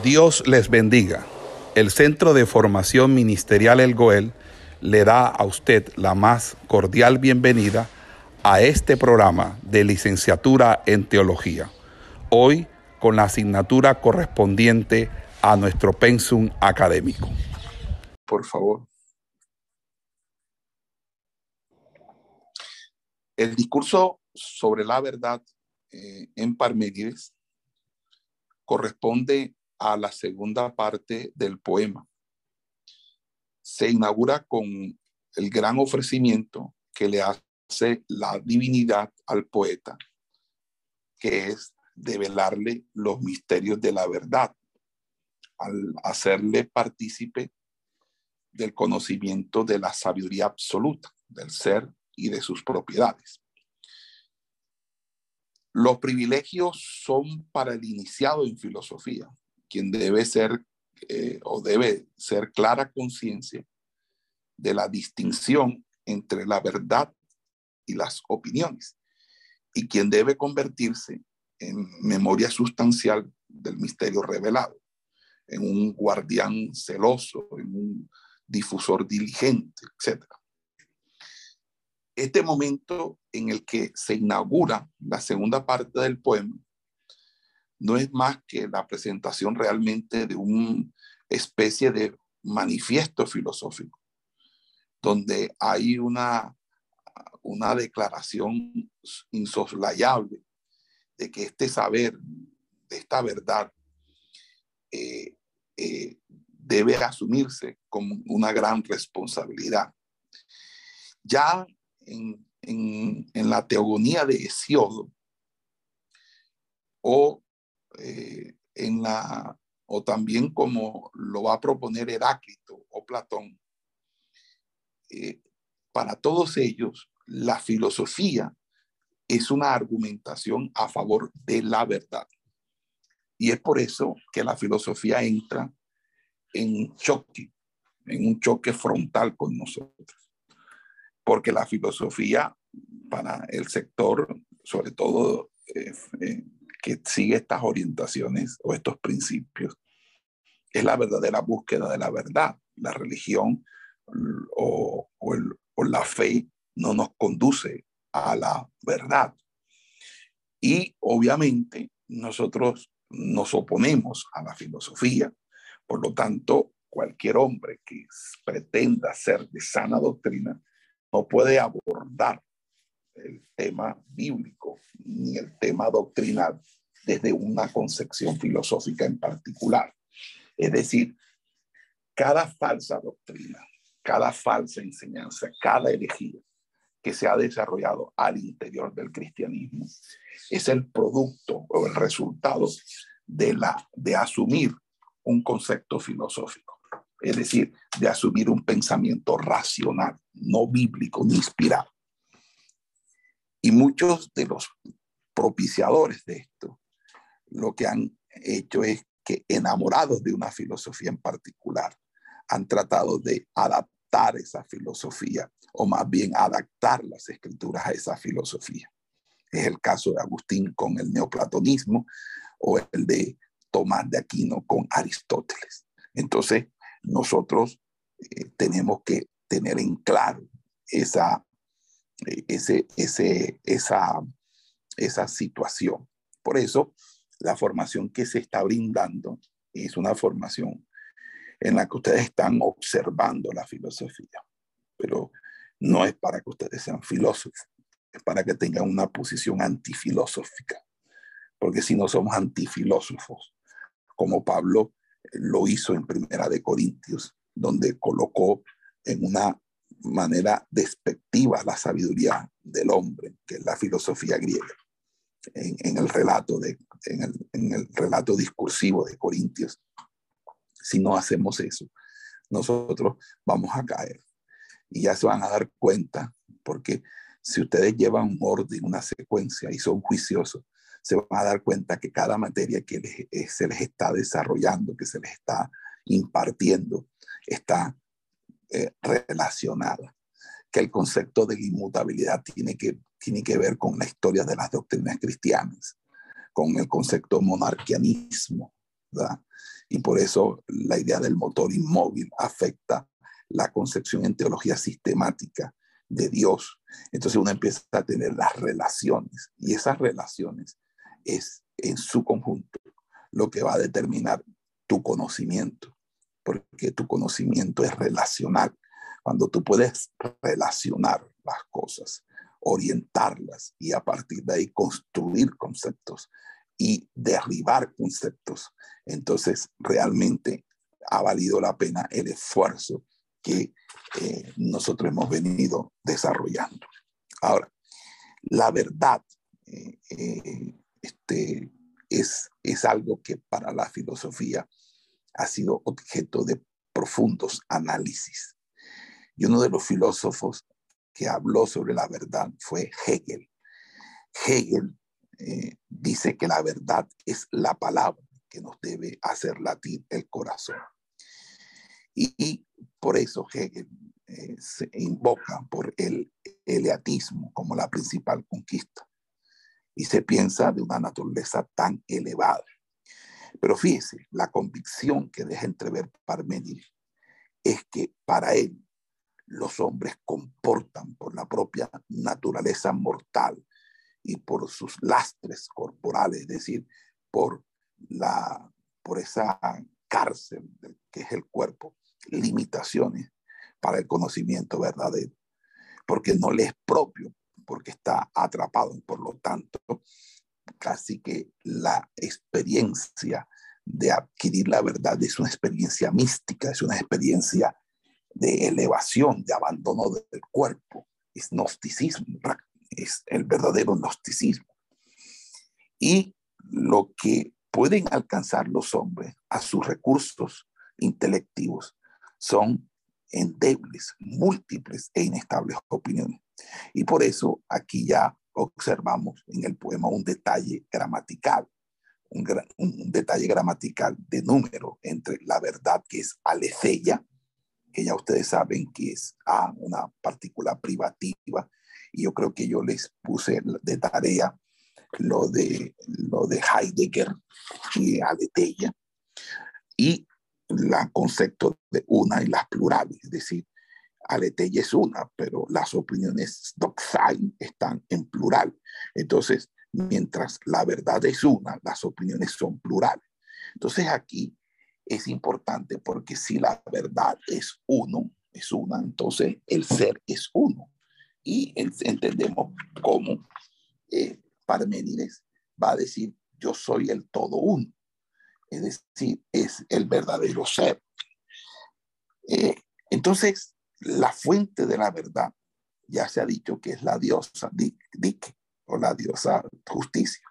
Dios les bendiga. El Centro de Formación Ministerial El Goel le da a usted la más cordial bienvenida a este programa de licenciatura en teología. Hoy con la asignatura correspondiente a nuestro pensum académico. Por favor. El discurso sobre la verdad eh, en Parménides corresponde a la segunda parte del poema. Se inaugura con el gran ofrecimiento que le hace la divinidad al poeta, que es develarle los misterios de la verdad, al hacerle partícipe del conocimiento de la sabiduría absoluta del ser y de sus propiedades. Los privilegios son para el iniciado en filosofía, quien debe ser eh, o debe ser clara conciencia de la distinción entre la verdad y las opiniones, y quien debe convertirse en memoria sustancial del misterio revelado, en un guardián celoso, en un difusor diligente, etc. Este momento en el que se inaugura la segunda parte del poema no es más que la presentación realmente de una especie de manifiesto filosófico, donde hay una, una declaración insoslayable de que este saber, de esta verdad, eh, eh, debe asumirse como una gran responsabilidad. Ya en, en la teogonía de Hesiodo, o eh, en la, o también como lo va a proponer Heráclito o Platón, eh, para todos ellos la filosofía es una argumentación a favor de la verdad. Y es por eso que la filosofía entra en choque, en un choque frontal con nosotros. Porque la filosofía para el sector, sobre todo eh, que sigue estas orientaciones o estos principios es la verdadera búsqueda de la verdad. La religión o, la fe no nos conduce a la verdad. Y obviamente nosotros nos oponemos a la filosofía. Por lo tanto, cualquier hombre que pretenda ser de sana doctrina no puede abordar el tema bíblico ni el tema doctrinal desde una concepción filosófica en particular. Es decir, cada falsa doctrina, cada falsa enseñanza, cada herejía que se ha desarrollado al interior del cristianismo es el producto o el resultado de, la, de asumir un concepto filosófico, es decir, de asumir un pensamiento racional, no bíblico ni inspirado. Y muchos de los propiciadores de esto lo que han hecho es que enamorados de una filosofía en particular, han tratado de adaptar esa filosofía o más bien adaptar las escrituras a esa filosofía. Es el caso de Agustín con el neoplatonismo o el de Tomás de Aquino con Aristóteles. Entonces, nosotros eh, tenemos que tener en claro esa ese, esa, esa situación. Por eso, la formación que se está brindando es una formación en la que ustedes están observando la filosofía, pero no es para que ustedes sean filósofos, es para que tengan una posición antifilosófica, porque si no somos antifilósofos, como Pablo lo hizo en Primera de Corintios, donde colocó en una manera despectiva la sabiduría del hombre, que es la filosofía griega, en, el, relato de, en, el, relato discursivo de Corintios. Si no hacemos eso, nosotros vamos a caer. Y ya se van a dar cuenta, porque si ustedes llevan un orden, una secuencia y son juiciosos, se van a dar cuenta que cada materia que eh, se les está desarrollando, que se les está impartiendo, está eh, relacionada, que el concepto de inmutabilidad tiene que, tiene que ver con la historia de las doctrinas cristianas, con el concepto monarquianismo. Y por eso la idea del motor inmóvil afecta la concepción en teología sistemática de Dios. Entonces uno empieza a tener las relaciones y esas relaciones es en su conjunto lo que va a determinar tu conocimiento, porque tu conocimiento es relacional. Cuando tú puedes relacionar las cosas, orientarlas y a partir de ahí construir conceptos y derribar conceptos, entonces realmente ha valido la pena el esfuerzo que eh, nosotros hemos venido desarrollando. Ahora, la verdad eh, eh, este, es, es algo que para la filosofía ha sido objeto de profundos análisis. Y uno de los filósofos que habló sobre la verdad fue Hegel. Hegel dice que la verdad es la palabra que nos debe hacer latir el corazón. Y, por eso Hegel eh, se invoca por el eleatismo como la principal conquista. Y se piensa de una naturaleza tan elevada. Pero fíjese, la convicción que deja entrever Parménides es que para él los hombres comportan por la propia naturaleza mortal y por sus lastres corporales, es decir, por, la, por esa cárcel que es el cuerpo, limitaciones para el conocimiento verdadero, porque no le es propio, porque está atrapado. Por lo tanto, casi que la experiencia de adquirir la verdad es una experiencia mística, es una experiencia de elevación, de abandono del cuerpo, es gnosticismo, es el verdadero gnosticismo. Y lo que pueden alcanzar los hombres a sus recursos intelectivos son endebles, múltiples e inestables opiniones. Y por eso aquí ya observamos en el poema un detalle gramatical, un, detalle gramatical de número entre la verdad que es aletheia, que ya ustedes saben que es a una partícula privativa, y yo creo que yo les puse de tarea lo de, lo de Heidegger y aletheia, y la concepto de una y las plurales, es decir, Aletella es una, pero las opiniones doxai están en plural. Entonces, mientras la verdad es una, las opiniones son plurales. Entonces aquí es importante porque si la verdad es uno, es una, entonces el ser es uno. Y entendemos cómo eh, Parménides va a decir, yo soy el todo uno es decir, es el verdadero ser. Eh, entonces, la fuente de la verdad, ya se ha dicho que es la diosa Dik, o la diosa justicia.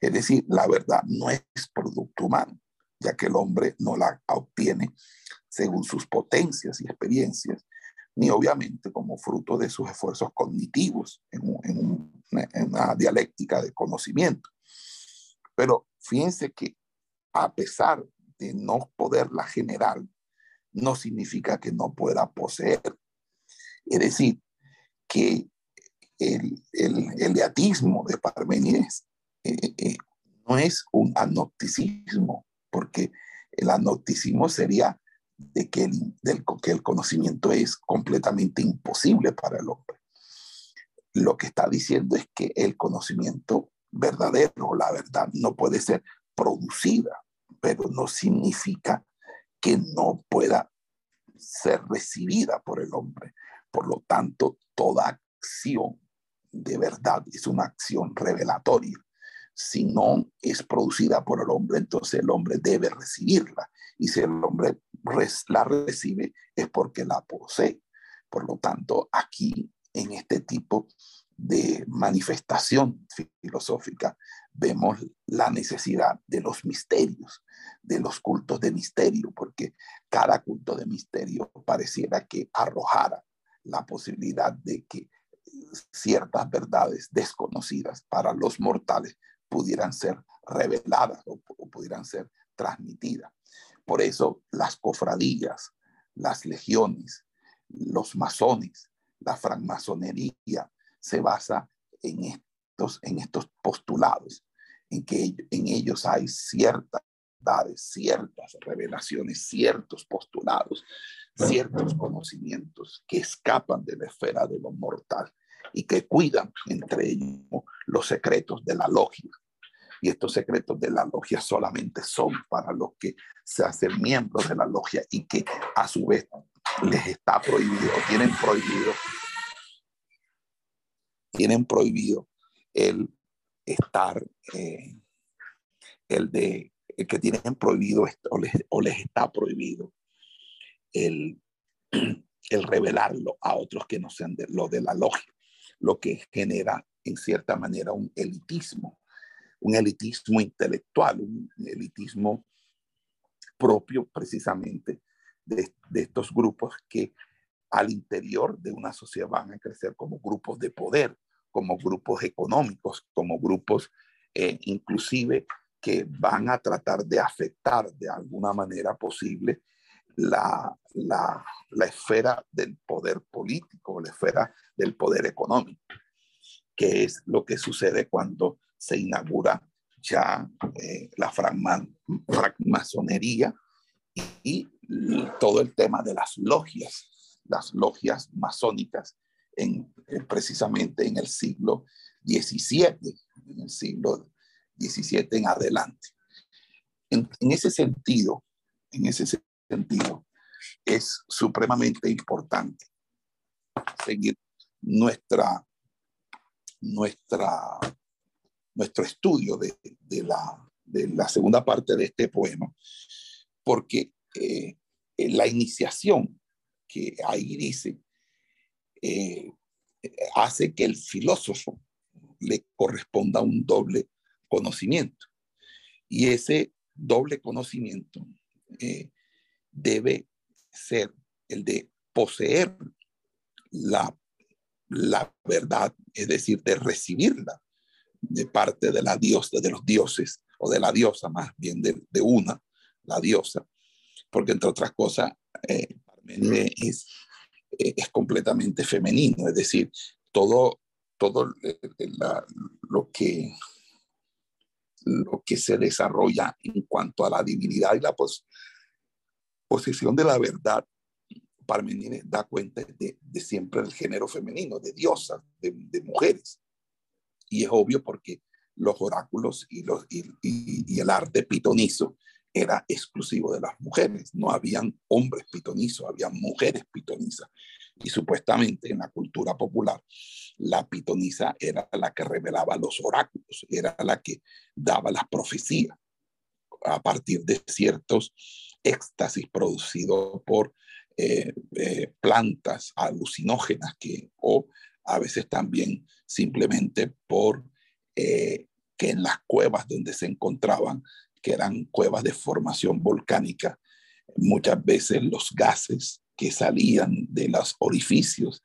Es decir, la verdad no es producto humano, ya que el hombre no la obtiene según sus potencias y experiencias, ni obviamente como fruto de sus esfuerzos cognitivos en, en una dialéctica de conocimiento. Pero fíjense que a pesar de no poderla generar, no significa que no pueda poseer. Es decir, que el, el, deatismo de Parmenides eh, eh, no es un anocticismo, porque el anocticismo sería de que el, del, que el conocimiento es completamente imposible para el hombre. Lo que está diciendo es que el conocimiento verdadero, la verdad, no puede ser producida, pero no significa que no pueda ser recibida por el hombre. Por lo tanto, toda acción de verdad es una acción revelatoria. Si no es producida por el hombre, entonces el hombre debe recibirla. Y si el hombre la recibe es porque la posee. Por lo tanto, aquí en este tipo de manifestación filosófica vemos la necesidad de los misterios, de los cultos de misterio, porque cada culto de misterio pareciera que arrojara la posibilidad de que ciertas verdades desconocidas para los mortales pudieran ser reveladas o, pudieran ser transmitidas. Por eso las cofradías, las legiones, los masones, la francmasonería se basa en estos, en estos postulados, en que en ellos hay cierta verdades, ciertas revelaciones, ciertos postulados, ciertos conocimientos que escapan de la esfera de lo mortal y que cuidan entre ellos los secretos de la logia. Y estos secretos de la logia solamente son para los que se hacen miembros de la logia y que a su vez les está prohibido, tienen prohibido, tienen prohibido el estar, eh, el de que tienen prohibido o les, está prohibido el, el revelarlo a otros que no sean de lo de la logia, lo que genera en cierta manera un elitismo, un elitismo intelectual, un elitismo propio precisamente de estos grupos que al interior de una sociedad van a crecer como grupos de poder, como grupos económicos, como grupos eh, inclusive que van a tratar de afectar de alguna manera posible la, la, la, esfera del poder político, la esfera del poder económico, que es lo que sucede cuando se inaugura ya eh, la francmasonería y, y, todo el tema de las logias, las logias masónicas, en, en, precisamente en el siglo XVII, en el siglo 17 en adelante. En, en, ese sentido, en ese sentido, es supremamente importante seguir nuestra, nuestra, nuestro estudio de, de, la, de la segunda parte de este poema, porque eh, la iniciación que ahí dice eh, hace que el filósofo le corresponda un doble conocimiento. Y ese doble conocimiento eh, debe ser el de poseer la, la verdad, es decir, de recibirla de parte de la diosa, de los dioses, o de la diosa más bien, de, de una, la diosa, porque entre otras cosas, eh, es, eh, es completamente femenino, es decir, todo, todo la, lo que lo que se desarrolla en cuanto a la divinidad y la pos posición de la verdad, Parmenides da cuenta de, de, siempre del género femenino, de diosas, de, mujeres. Y es obvio porque los oráculos y, los, y, y el arte pitonizo era exclusivo de las mujeres, no habían hombres pitonizos, había mujeres pitonizas. Y supuestamente en la cultura popular, la pitonisa era la que revelaba los oráculos, era la que daba las profecías a partir de ciertos éxtasis producidos por eh, eh, plantas alucinógenas que, o a veces también simplemente por eh, que en las cuevas donde se encontraban, que eran cuevas de formación volcánica, muchas veces los gases que salían de los orificios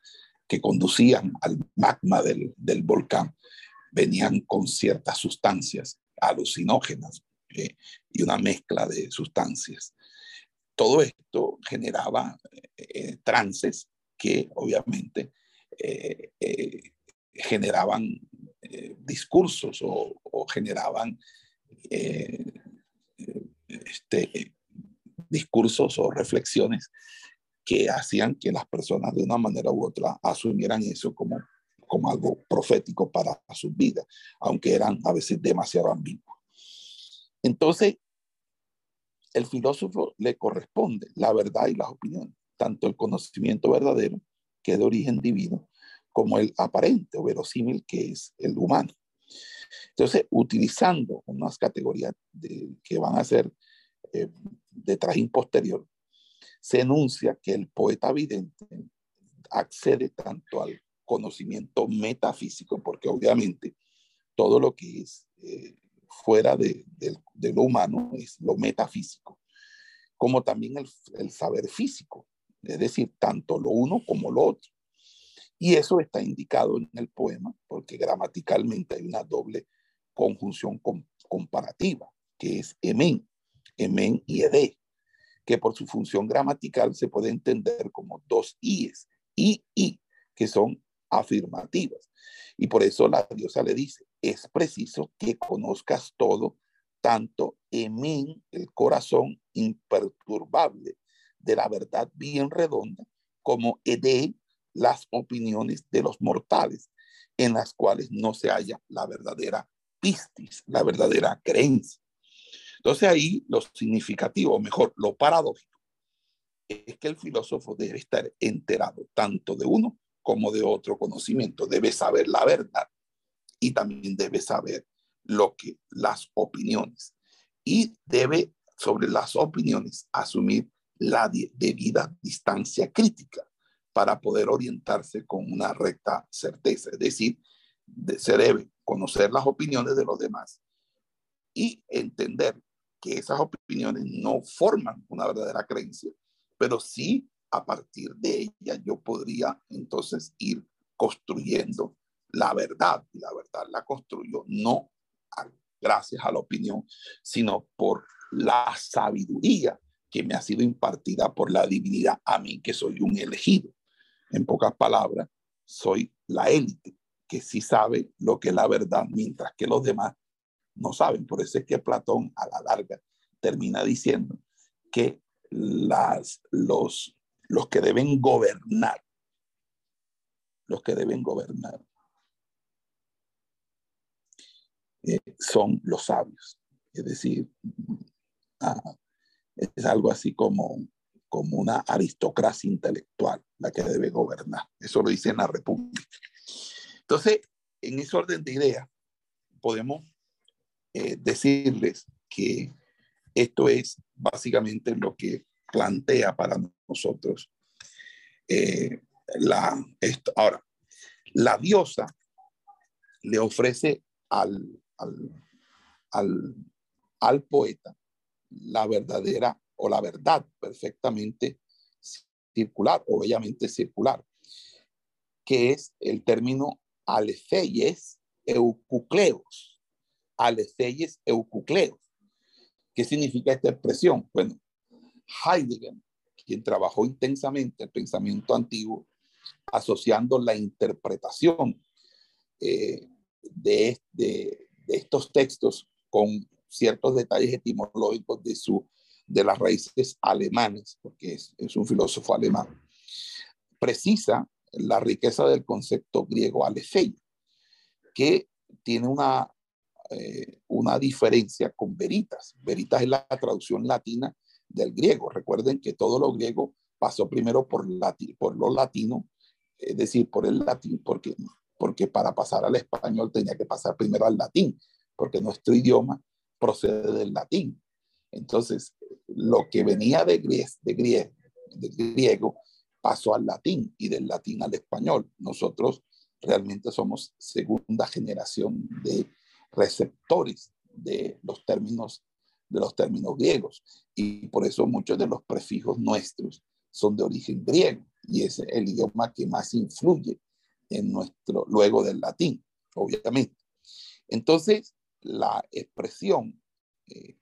que conducían al magma del, del volcán venían con ciertas sustancias alucinógenas eh, y una mezcla de sustancias. Todo esto generaba eh, trances que obviamente eh, eh generaban discursos o generaban este, discursos o reflexiones que hacían que las personas de una manera u otra asumieran eso como, como algo profético para su vida, aunque eran a veces demasiado ambiguos. Entonces, el filósofo le corresponde la verdad y las opiniones, tanto el conocimiento verdadero, que es de origen divino, como el aparente o verosímil, que es el humano. Entonces, utilizando unas categorías que van a ser eh, de posterior, se enuncia que el poeta vidente accede tanto al conocimiento metafísico, porque obviamente todo lo que es eh, fuera de, lo humano es lo metafísico, como también el, el, saber físico, es decir, tanto lo uno como lo otro. Y eso está indicado en el poema, porque gramaticalmente hay una doble conjunción com, comparativa, que es emen, emen y ede que por su función gramatical se puede entender como dos i's, y y, que son afirmativas. Y por eso la diosa le dice, es preciso que conozcas todo tanto, en el corazón imperturbable de la verdad bien redonda, como de las opiniones de los mortales, en las cuales no se halla la verdadera pistis, la verdadera creencia. Entonces ahí lo significativo, o mejor, lo paradójico, es que el filósofo debe estar enterado tanto de uno como de otro conocimiento, debe saber la verdad y también debe saber lo que las opiniones. Y debe sobre las opiniones asumir la debida distancia crítica para poder orientarse con una recta certeza. Es decir, se debe conocer las opiniones de los demás y entender que esas opiniones no forman una verdadera creencia, pero sí a partir de ella yo podría entonces ir construyendo la verdad. Y la verdad la construyo no gracias a la opinión, sino por la sabiduría que me ha sido impartida por la divinidad a mí, que soy un elegido. En pocas palabras, soy la élite que sí sabe lo que es la verdad, mientras que los demás no saben. Por eso es que Platón a la larga termina diciendo que las, los, que deben gobernar, los que deben gobernar, eh, son los sabios. Es decir, ah, es algo así como, como una aristocracia intelectual la que debe gobernar. Eso lo dice en la República. Entonces, en ese orden de ideas, podemos eh, decirles que esto es básicamente lo que plantea para nosotros eh, la, esto. Ahora, la diosa le ofrece al, al, al poeta la verdadera o la verdad perfectamente circular o bellamente circular, que es el término alefeyes eucucleos. Alefeyes eucucleos. ¿Qué significa esta expresión? Bueno, Heidegger, quien trabajó intensamente el pensamiento antiguo, asociando la interpretación eh, de, de, de, estos textos con ciertos detalles etimológicos de, su, de las raíces alemanes, porque es, un filósofo alemán, precisa la riqueza del concepto griego alefei, que tiene una, eh, una diferencia con veritas. Veritas es la traducción latina del griego. Recuerden que todo lo griego pasó primero por, por lo latino, es decir, por el latín, porque, porque para pasar al español tenía que pasar primero al latín, porque nuestro idioma procede del latín. Entonces, lo que venía de, griego pasó al latín y del latín al español. Nosotros realmente somos segunda generación de receptores de los términos de los términos griegos y por eso muchos de los prefijos nuestros son de origen griego y es el idioma que más influye en nuestro luego del latín, obviamente. Entonces, la expresión eh,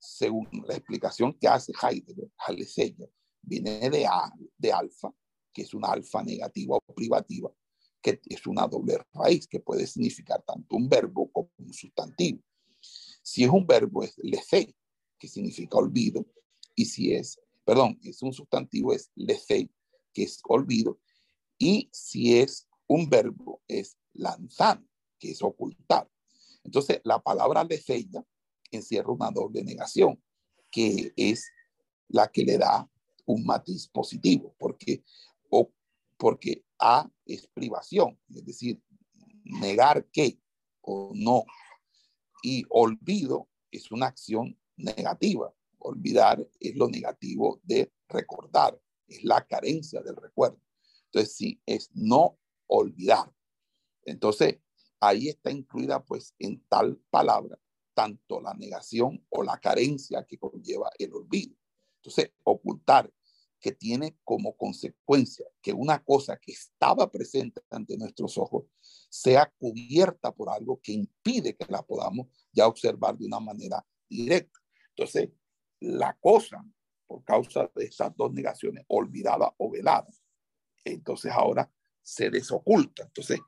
según la explicación que hace Heidegger, Aletheia, viene de, a, de alfa, que es una alfa negativa o privativa, que es una doble raíz que puede significar tanto un verbo como un sustantivo. Si es un verbo es lefe, que significa olvido, y si es, perdón, es un sustantivo es lefe, que es olvido, y si es un verbo es lanzar, que es ocultar. Entonces, la palabra lefeya encierra una doble negación, que es la que le da un matiz positivo, porque, o, porque A es privación, es decir, negar que o no. Y olvido es una acción negativa. Olvidar es lo negativo de recordar, es la carencia del recuerdo. Entonces, sí, es no olvidar. Entonces, ahí está incluida pues en tal palabra tanto la negación o la carencia que conlleva el olvido. Entonces, ocultar que tiene como consecuencia que una cosa que estaba presente ante nuestros ojos sea cubierta por algo que impide que la podamos ya observar de una manera directa. Entonces, la cosa, por causa de esas dos negaciones, olvidada o velada, entonces ahora se desoculta. Entonces,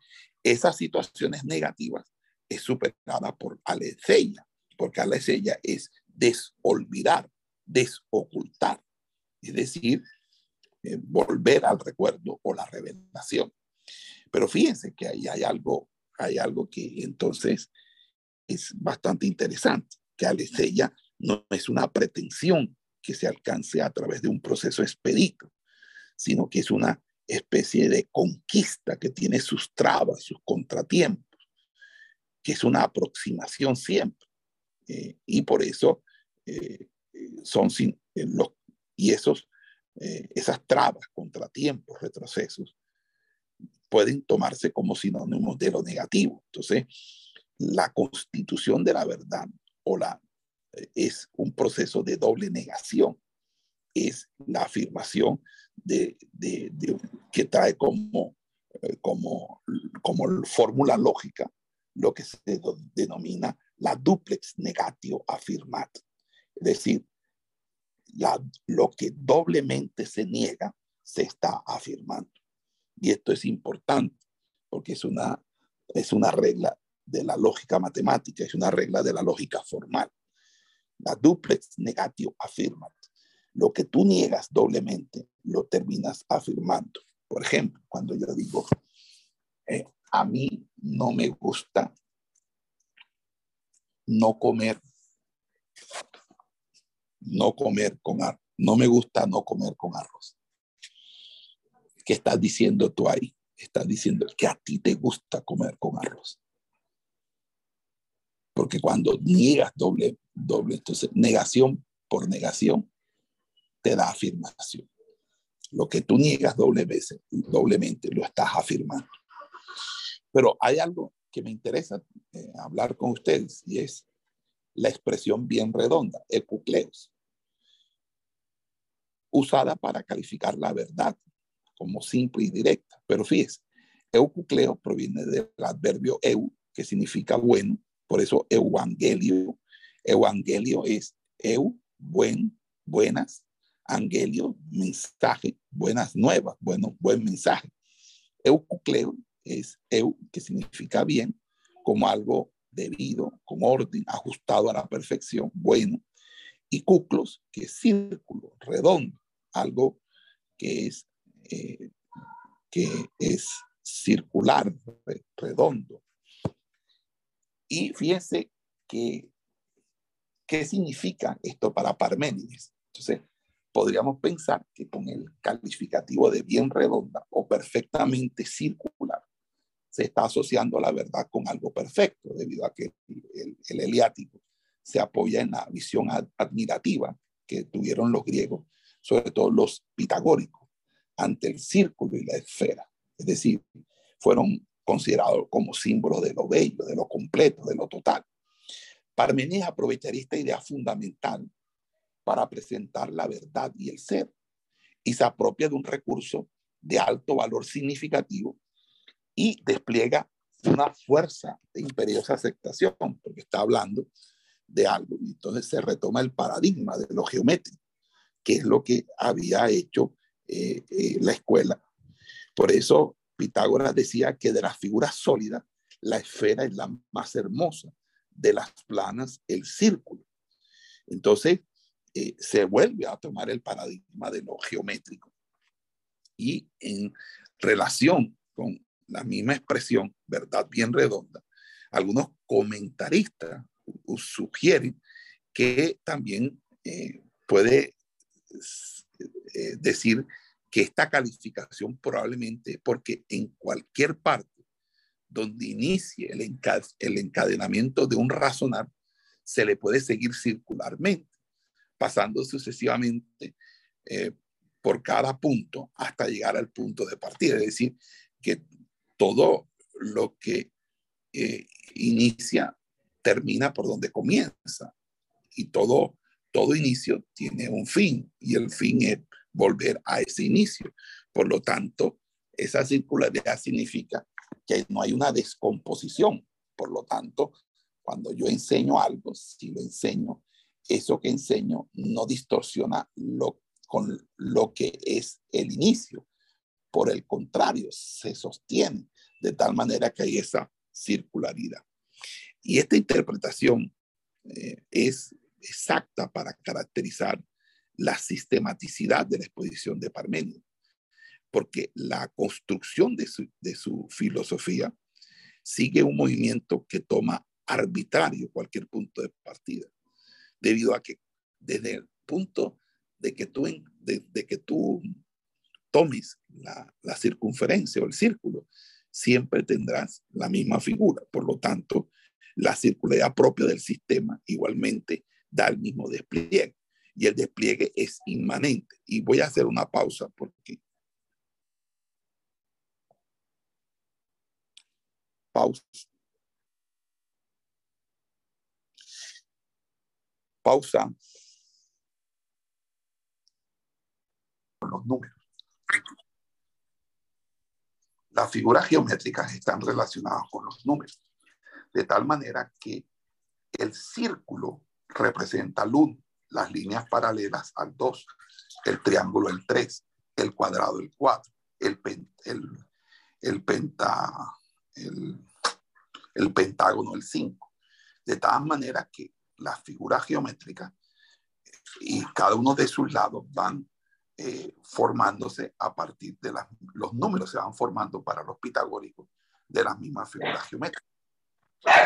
esas situaciones negativas es superada por aletheia porque aletheia es desolvidar, desocultar, es decir, eh, volver al recuerdo o la revelación. Pero fíjense que ahí hay algo, hay algo que entonces es bastante interesante, que aletheia no es una pretensión que se alcance a través de un proceso expedito, sino que es una especie de conquista que tiene sus trabas, sus contratiempos, que es una aproximación siempre. Eh, y por eso eh, son sin, eh, los, y esos, esas trabas, contratiempos, retrocesos, pueden tomarse como sinónimos de lo negativo. Entonces, la constitución de la verdad o la, es un proceso de doble negación. Es la afirmación de, de, que trae como, como, como fórmula lógica lo que se denomina la duplex negatio afirmat, es decir, lo que doblemente se niega se está afirmando. Y esto es importante porque es una, es una regla de la lógica matemática, es una regla de la lógica formal. La duplex negatio afirmat. Lo que tú niegas doblemente lo terminas afirmando. Por ejemplo, cuando yo digo, eh, a mí no me gusta no comer, no comer con arroz. No me gusta no comer con arroz. ¿Qué estás diciendo tú ahí? Estás diciendo que a ti te gusta comer con arroz. Porque cuando niegas doble, doble, entonces negación por negación te da afirmación. Lo que tú niegas doble veces, doblemente lo estás afirmando. Pero hay algo que me interesa eh, hablar con ustedes y es la expresión bien redonda, ecucleos, usada para calificar la verdad como simple y directa. Pero fíjese, eucucleo proviene del adverbio eu, que significa bueno, por eso evangelio. Evangelio es eu, buen, buenas, angelio, mensaje, buenas nuevas, bueno, buen mensaje. Eucucleo es eu, que significa bien, como algo debido, con orden, ajustado a la perfección, bueno. Y cuclos, que es círculo, redondo, algo que es, eh, que es circular, redondo. Y fíjense que, ¿qué significa esto para Parménides? Entonces, podríamos pensar que con el calificativo de bien redonda o perfectamente circular, se está asociando la verdad con algo perfecto, debido a que el, el eliático se apoya en la visión admirativa que tuvieron los griegos, sobre todo los pitagóricos, ante el círculo y la esfera. Es decir, fueron considerados como símbolos de lo bello, de lo completo, de lo total. Parmenides aprovecharía esta idea fundamental para presentar la verdad y el ser y se apropia de un recurso de alto valor significativo y despliega una fuerza de imperiosa aceptación, porque está hablando de algo. Y entonces se retoma el paradigma de lo geométrico, que es lo que había hecho eh, eh, la escuela. Por eso Pitágoras decía que de las figuras sólidas, la esfera es la más hermosa, de las planas, el círculo. Entonces, eh, se vuelve a tomar el paradigma de lo geométrico. Y en relación con la misma expresión, verdad bien redonda, algunos comentaristas sugieren que también eh, puede eh, decir que esta calificación probablemente, porque en cualquier parte donde inicie el, el encadenamiento de un razonar, se le puede seguir circularmente, pasando sucesivamente eh, por cada punto hasta llegar al punto de partida. Es decir, que todo lo que eh, inicia termina por donde comienza. Y todo, todo inicio tiene un fin y el fin es volver a ese inicio. Por lo tanto, esa circularidad significa que no hay una descomposición. Por lo tanto, cuando yo enseño algo, si lo enseño, eso que enseño no distorsiona lo, con lo que es el inicio. Por el contrario, se sostiene de tal manera que hay esa circularidad. Y esta interpretación eh, es exacta para caracterizar la sistematicidad de la exposición de Parmenio, porque la construcción de su, de su filosofía sigue un movimiento que toma arbitrario cualquier punto de partida, debido a que desde el punto de que tú, de, que tú tomes la, la circunferencia o el círculo, siempre tendrás la misma figura. Por lo tanto, la circularidad propia del sistema igualmente da el mismo despliegue y el despliegue es inmanente. Y voy a hacer una pausa porque... Pausa. Pausa. Los números. Las figuras geométricas están relacionadas con los números, de tal manera que el círculo representa el 1, las líneas paralelas al 2, el triángulo el 3, el cuadrado el 4, el, el, el, el pentágono el 5. De tal manera que las figuras geométricas y cada uno de sus lados van eh, formándose a partir de las, los números, se van formando para los pitagóricos de las mismas figuras geométricas.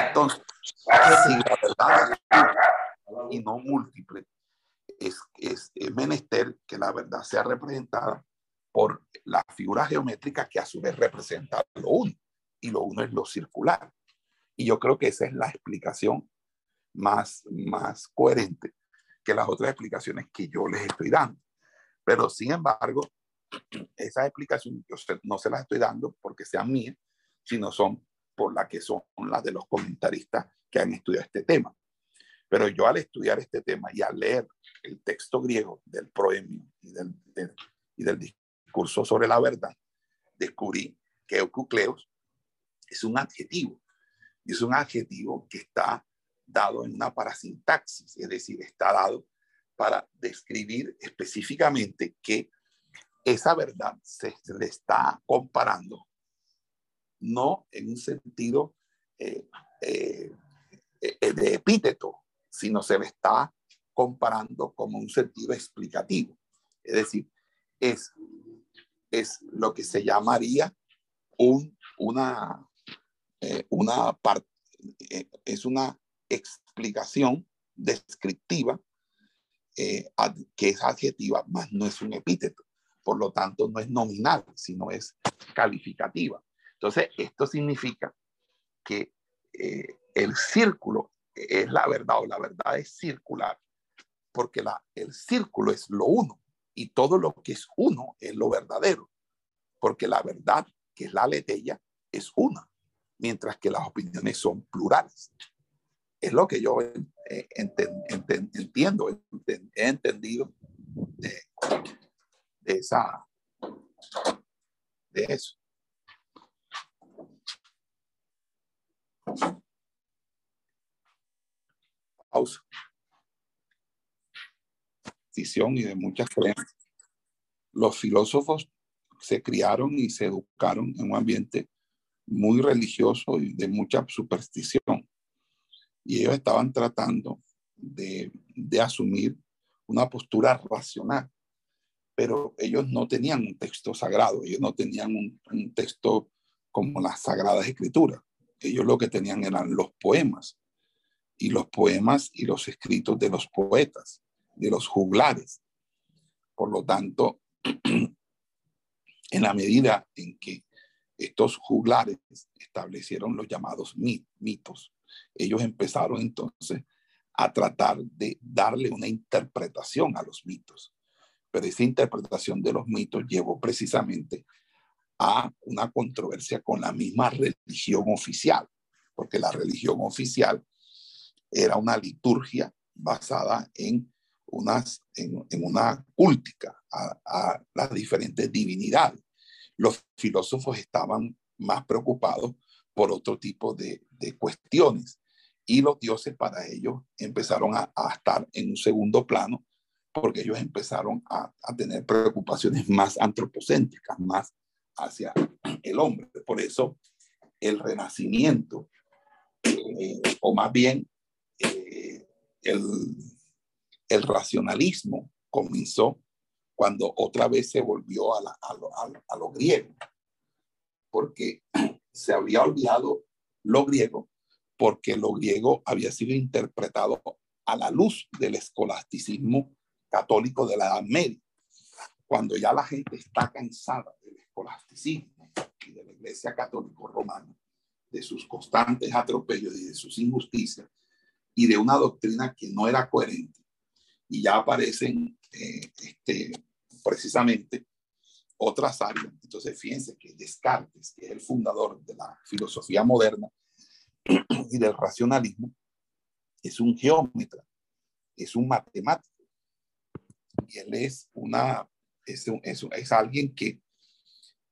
Entonces, si la verdad es y no múltiple, es, es, menester que la verdad sea representada por la figura geométrica que a su vez representa lo uno, y lo uno es lo circular. Y yo creo que esa es la explicación más, más coherente que las otras explicaciones que yo les estoy dando. Pero sin embargo, esas explicaciones yo no se las estoy dando porque sean mías, sino son por las que son las de los comentaristas que han estudiado este tema. Pero yo al estudiar este tema y al leer el texto griego del proemio y del, y del discurso sobre la verdad, descubrí que eucucleos es un adjetivo. Y es un adjetivo que está dado en una parasintaxis, es decir, está dado para describir específicamente que esa verdad se, le está comparando, no en un sentido eh, eh, eh, de epíteto, sino se le está comparando como un sentido explicativo. Es decir, es, es lo que se llamaría un, una, una parte, es una explicación descriptiva eh, que es adjetiva, más no es un epíteto. Por lo tanto, no es nominal, sino es calificativa. Entonces, esto significa que eh, el círculo es la verdad o la verdad es circular, porque el círculo es lo uno y todo lo que es uno es lo verdadero, porque la verdad, que es la aleteya, es una, mientras que las opiniones son plurales. Es lo que yo eh, entiendo, he entendido de, esa, de eso. Pausa. y de muchas creencias. Los filósofos se criaron y se educaron en un ambiente muy religioso y de mucha superstición y ellos estaban tratando de, asumir una postura racional, pero ellos no tenían un texto sagrado, ellos no tenían un, texto como las sagradas escrituras, ellos lo que tenían eran los poemas, y los poemas y los escritos de los poetas, de los juglares. Por lo tanto, en la medida en que estos juglares establecieron los llamados mitos, ellos empezaron entonces a tratar de darle una interpretación a los mitos. Pero esa interpretación de los mitos llevó precisamente a una controversia con la misma religión oficial, porque la religión oficial era una liturgia basada en, unas, en, una cúltica a, a las diferentes divinidades. Los filósofos estaban más preocupados por otro tipo de, cuestiones. Y los dioses para ellos empezaron a, estar en un segundo plano porque ellos empezaron a, tener preocupaciones más antropocéntricas, más hacia el hombre. Por eso el renacimiento, eh, o más bien eh, el, el racionalismo comenzó cuando otra vez se volvió a, a, lo, a, lo, griego, porque se había olvidado lo griego, porque lo griego había sido interpretado a la luz del escolasticismo católico de la Edad Media. Cuando ya la gente está cansada del escolasticismo y de la Iglesia Católica Romana, de sus constantes atropellos y de sus injusticias, y de una doctrina que no era coherente, y ya aparecen eh, este, precisamente otras áreas. Entonces, fíjense que Descartes, que es el fundador de la filosofía moderna y del racionalismo, es un geómetra, es un matemático. Y él es, una, es, es, es alguien que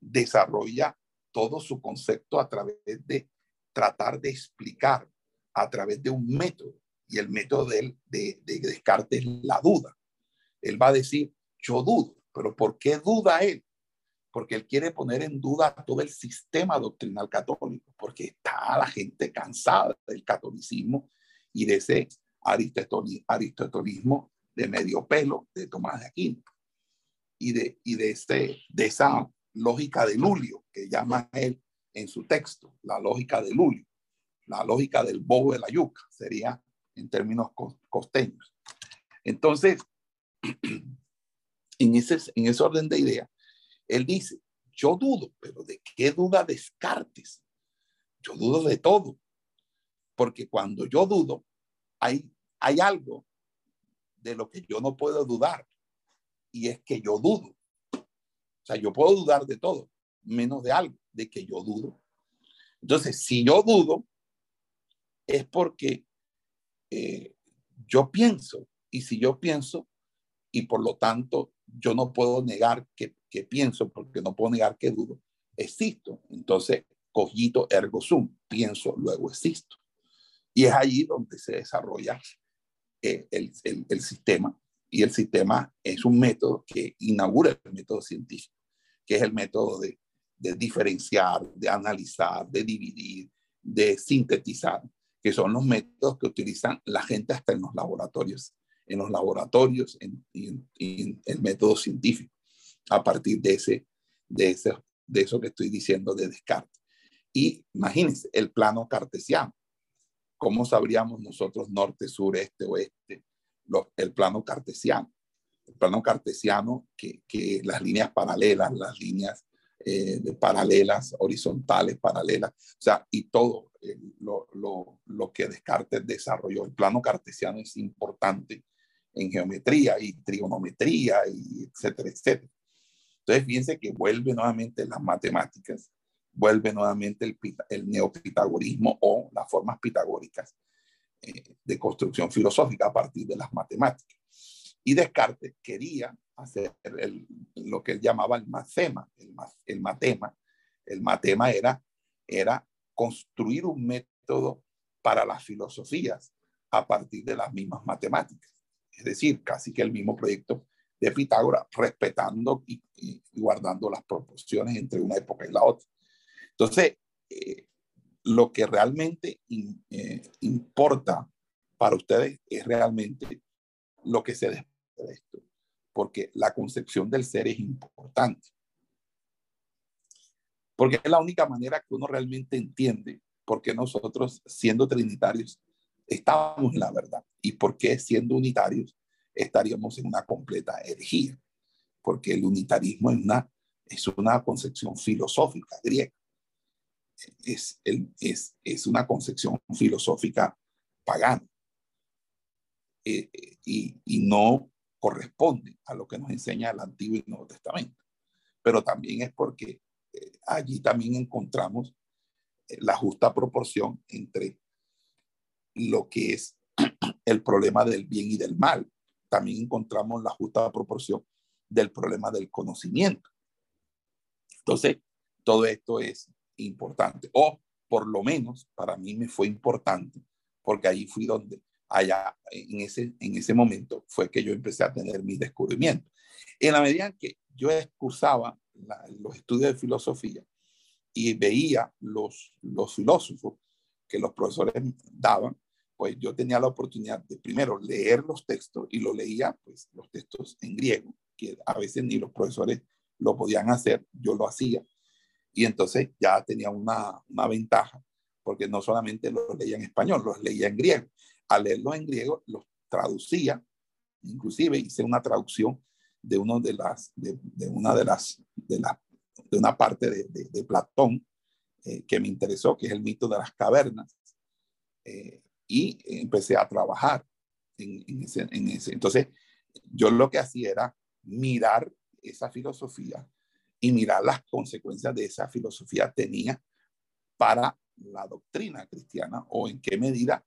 desarrolla todo su concepto a través de tratar de explicar a través de un método. Y el método de, de, de Descartes es la duda. Él va a decir, yo dudo, pero ¿por qué duda él? Porque él quiere poner en duda todo el sistema doctrinal católico, porque está la gente cansada del catolicismo y de ese aristotelismo de medio pelo de Tomás de Aquino y de, y de, este, de esa lógica de Lulio que llama él en su texto, la lógica de Lulio, la lógica del bobo de la yuca, sería en términos costeños. Entonces, en ese, en ese orden de idea, él dice, yo dudo, pero ¿de qué duda descartes? Yo dudo de todo, porque cuando yo dudo, hay, hay algo de lo que yo no puedo dudar, y es que yo dudo. O sea, yo puedo dudar de todo, menos de algo, de que yo dudo. Entonces, si yo dudo, es porque eh, yo pienso, y si yo pienso, y por lo tanto yo no puedo negar que, que pienso, porque no puedo negar que dudo, existo. Entonces, cogito ergo sum, pienso, luego existo. Y es allí donde se desarrolla eh, el, el, el, sistema. Y el sistema es un método que inaugura el método científico, que es el método de, de diferenciar, de analizar, de dividir, de sintetizar, que son los métodos que utilizan la gente hasta en los laboratorios en los laboratorios y en, el método científico, a partir de, ese, de, ese, de eso que estoy diciendo de Descartes. Y imagínense, el plano cartesiano. ¿Cómo sabríamos nosotros norte, sur, este, oeste? el plano cartesiano. El plano cartesiano, que, que las líneas paralelas, las líneas eh, de paralelas, horizontales, paralelas, o sea, y todo eh, lo, lo, lo, que Descartes desarrolló. El plano cartesiano es importante en geometría y trigonometría, y etcétera, etcétera. Entonces, fíjense que vuelve nuevamente las matemáticas, vuelve nuevamente el, el neopitagorismo o las formas pitagóricas eh, de construcción filosófica a partir de las matemáticas. Y Descartes quería hacer el, lo que él llamaba el matema, el, el matema. El matema era, era construir un método para las filosofías a partir de las mismas matemáticas es decir, casi que el mismo proyecto de Pitágoras, respetando y, guardando las proporciones entre una época y la otra. Entonces, eh, lo que realmente eh, importa para ustedes es realmente lo que se desprende de esto, porque la concepción del ser es importante. Porque es la única manera que uno realmente entiende por qué nosotros, siendo trinitarios, estamos en la verdad. Y por qué siendo unitarios estaríamos en una completa herejía, porque el unitarismo es una, es una concepción filosófica griega, es, es, es una concepción filosófica pagana. Eh, y, y no corresponde a lo que nos enseña el Antiguo y Nuevo Testamento. Pero también es porque eh, allí también encontramos eh, la justa proporción entre lo que es el problema del bien y del mal. También encontramos la justa proporción del problema del conocimiento. Entonces, todo esto es importante, o por lo menos para mí me fue importante, porque ahí fui donde, allá, en ese, en ese momento, fue que yo empecé a tener mis descubrimientos. En la medida en que yo excursaba los estudios de filosofía y veía los, los filósofos que los profesores daban, pues yo tenía la oportunidad de primero leer los textos y lo leía, pues los textos en griego, que a veces ni los profesores lo podían hacer, yo lo hacía. Y entonces ya tenía una, una ventaja, porque no solamente los leía en español, los leía en griego. Al leerlos en griego, los traducía, inclusive hice una traducción de, uno de, las, de, una de las, de, la, de una parte de, de Platón eh, que me interesó, que es el mito de las cavernas. Eh, y empecé a trabajar en, en ese. Entonces, yo lo que hacía era mirar esa filosofía y mirar las consecuencias de esa filosofía tenía para la doctrina cristiana o en qué medida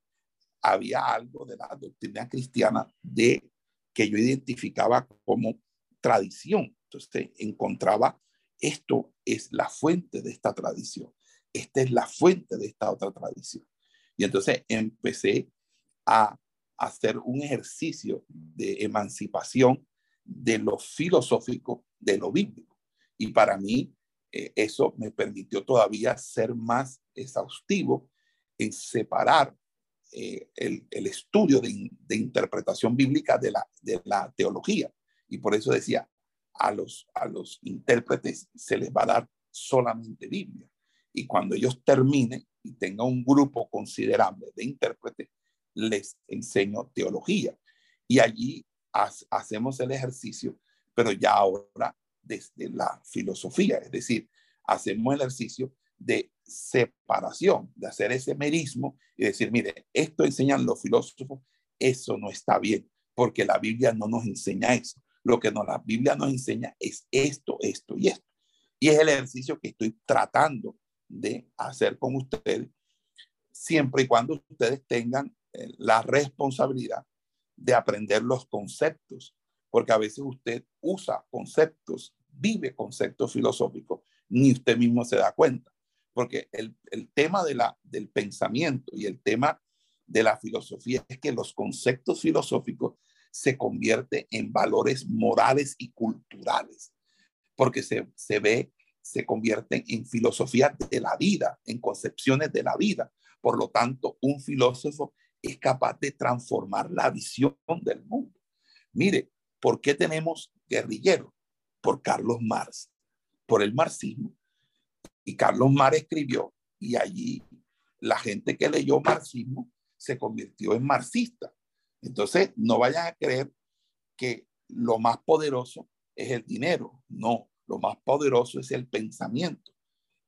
había algo de la doctrina cristiana de que yo identificaba como tradición. Entonces encontraba esto es la fuente de esta tradición. Esta es la fuente de esta otra tradición. Y entonces empecé a hacer un ejercicio de emancipación de lo filosófico de lo bíblico. Y para mí eh, eso me permitió todavía ser más exhaustivo en separar eh, el, estudio de, de, interpretación bíblica de la, de la teología. Y por eso decía, a los, a los intérpretes se les va a dar solamente Biblia. Y cuando ellos terminen y tengan un grupo considerable de intérpretes, les enseño teología. Y allí hacemos el ejercicio, pero ya ahora desde la filosofía, es decir, hacemos el ejercicio de separación, de hacer ese merismo y decir, mire, esto enseñan los filósofos, eso no está bien, porque la Biblia no nos enseña eso. Lo que nos, la Biblia nos enseña es esto, esto y esto. Y es el ejercicio que estoy tratando de hacer con ustedes, siempre y cuando ustedes tengan eh, la responsabilidad de aprender los conceptos, porque a veces usted usa conceptos, vive conceptos filosóficos, ni usted mismo se da cuenta, porque el, el tema de la, del pensamiento y el tema de la filosofía es que los conceptos filosóficos se convierten en valores morales y culturales, porque se, se ve, se convierten en filosofía de la vida, en concepciones de la vida. Por lo tanto, un filósofo es capaz de transformar la visión del mundo. Mire, ¿por qué tenemos guerrilleros? Por Carlos Marx, por el marxismo. Y Carlos Marx escribió y allí la gente que leyó marxismo se convirtió en marxista. Entonces, no vayan a creer que lo más poderoso es el dinero. No, lo más poderoso es el pensamiento.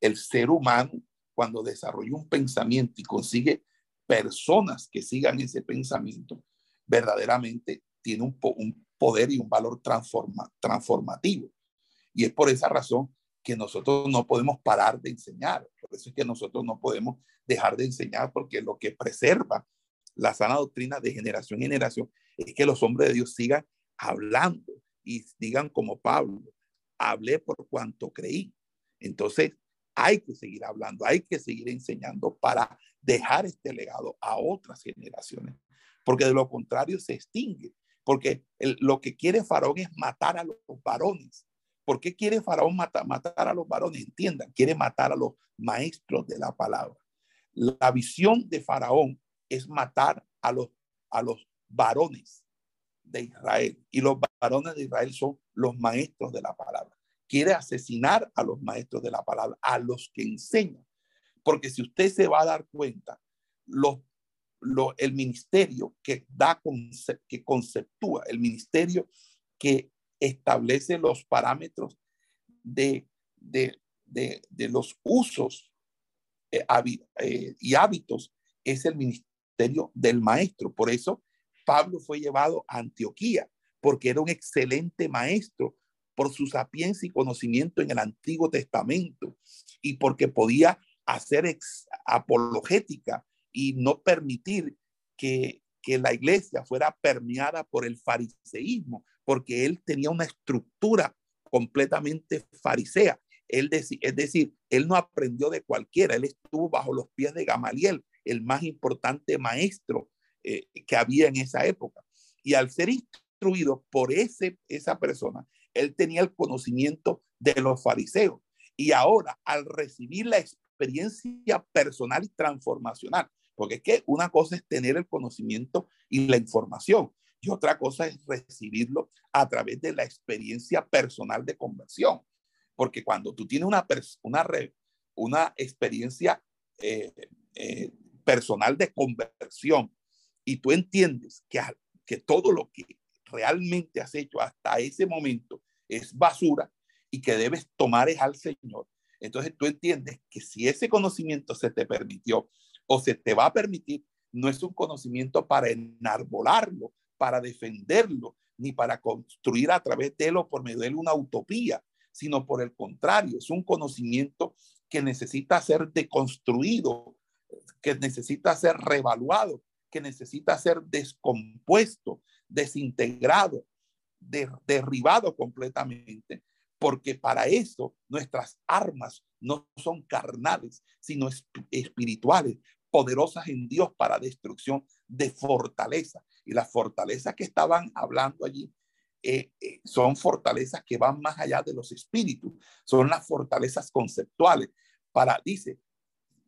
El ser humano, cuando desarrolla un pensamiento y consigue personas que sigan ese pensamiento, verdaderamente tiene un, poder y un valor transforma, transformativo. Y es por esa razón que nosotros no podemos parar de enseñar. Por eso es que nosotros no podemos dejar de enseñar, porque lo que preserva la sana doctrina de generación en generación es que los hombres de Dios sigan hablando y digan como Pablo, hablé por cuanto creí. Entonces, hay que seguir hablando, hay que seguir enseñando para dejar este legado a otras generaciones, porque de lo contrario se extingue, porque lo que quiere Faraón es matar a los varones. ¿Por qué quiere Faraón matar, a los varones? Entiendan, quiere matar a los maestros de la palabra. La visión de Faraón es matar a los, a los varones de Israel. Y los varones de Israel son los maestros de la palabra quiere asesinar a los maestros de la palabra, a los que enseñan. Porque si usted se va a dar cuenta, los, el ministerio que da, que conceptúa, el ministerio que establece los parámetros de, de, los usos eh, eh, y hábitos, es el ministerio del maestro. Por eso Pablo fue llevado a Antioquía, porque era un excelente maestro por su sapiencia y conocimiento en el Antiguo Testamento y porque podía hacer apologética y no permitir que, que la iglesia fuera permeada por el fariseísmo, porque él tenía una estructura completamente farisea. Él es decir, él no aprendió de cualquiera, él estuvo bajo los pies de Gamaliel, el más importante maestro eh, que había en esa época. Y al ser instruido por ese, esa persona, él tenía el conocimiento de los fariseos. Y ahora, al recibir la experiencia personal y transformacional, Porque es que una cosa es tener el conocimiento y la información y otra cosa es recibirlo a través de la experiencia personal de conversión. Porque cuando tú tienes una, una, una experiencia eh, eh, personal de conversión y tú entiendes que, que todo lo que realmente has hecho hasta ese momento es basura y que debes tomar es al Señor, entonces tú entiendes que si ese conocimiento se te permitió o se te va a permitir, no es un conocimiento para enarbolarlo, para defenderlo, ni para construir a través de él o por medio de él una utopía, sino por el contrario, es un conocimiento que necesita ser deconstruido, que necesita ser revaluado, que necesita ser descompuesto, desintegrado, derribado completamente, porque para eso nuestras armas no son carnales, sino espirituales, poderosas en Dios para destrucción de fortaleza. Y las fortalezas que estaban hablando allí eh, eh, son fortalezas que van más allá de los espíritus, son las fortalezas conceptuales. Para, dice,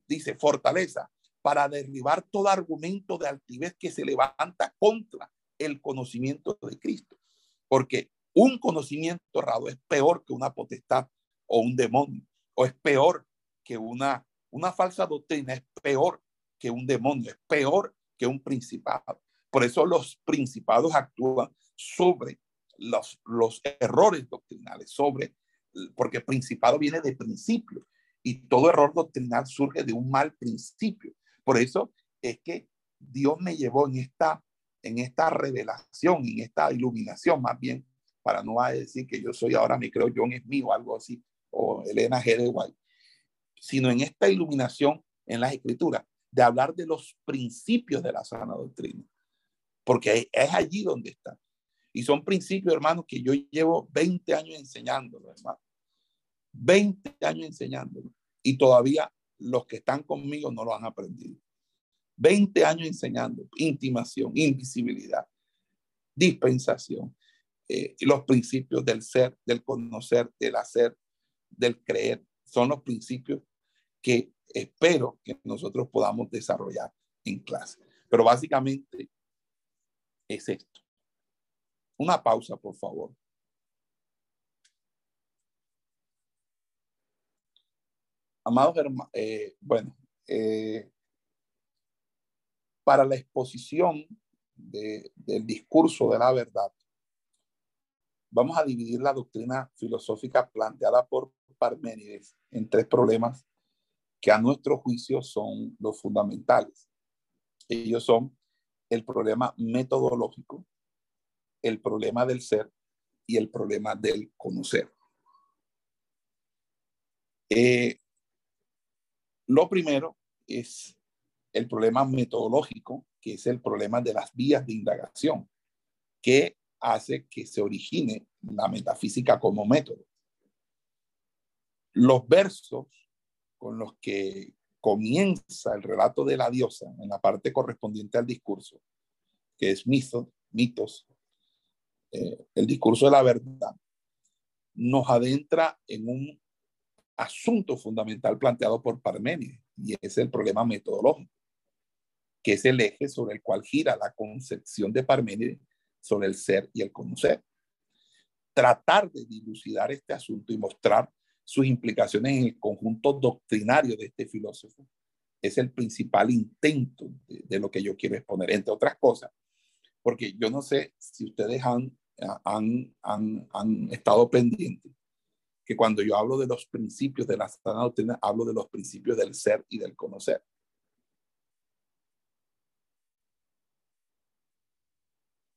dice, fortaleza, para derribar todo argumento de altivez que se levanta contra el conocimiento de Cristo. Porque un conocimiento errado es peor que una potestad o un demonio, o es peor que una, una falsa doctrina, es peor que un demonio, es peor que un principado. Por eso los principados actúan sobre los, los errores doctrinales, sobre, porque principado viene de principio y todo error doctrinal surge de un mal principio. Por eso es que Dios me llevó en esta, en esta revelación, en esta iluminación más bien, para no decir que yo soy ahora, me creo John Smith o algo así, o Elena G. White, sino en esta iluminación en las escrituras, de hablar de los principios de la sana doctrina, porque es allí donde está. Y son principios, hermanos, que yo llevo 20 años enseñándolo, hermano. 20 años enseñándolo. Y todavía los que están conmigo no lo han aprendido. 20 años enseñando intimación, invisibilidad, dispensación, eh, los principios del ser, del conocer, del hacer, del creer. Son los principios que espero que nosotros podamos desarrollar en clase. Pero básicamente es esto. Una pausa, por favor. Amados hermanos, eh, bueno, eh, para la exposición del discurso de la verdad, vamos a dividir la doctrina filosófica planteada por Parménides en tres problemas que a nuestro juicio son los fundamentales. Ellos son el problema metodológico, el problema del ser y el problema del conocer. Eh, lo primero es el problema metodológico, que es el problema de las vías de indagación, que hace que se origine la metafísica como método. Los versos con los que comienza el relato de la diosa en la parte correspondiente al discurso, que es mitos, mitos eh, el discurso de la verdad, nos adentra en un asunto fundamental planteado por Parménides, y es el problema metodológico, que es el eje sobre el cual gira la concepción de Parménides sobre el ser y el conocer. Tratar de dilucidar este asunto y mostrar sus implicaciones en el conjunto doctrinario de este filósofo es el principal intento de, lo que yo quiero exponer, entre otras cosas, porque yo no sé si ustedes han, han, han, han estado pendientes que cuando yo hablo de los principios de la sana doctrina, hablo de los principios del ser y del conocer.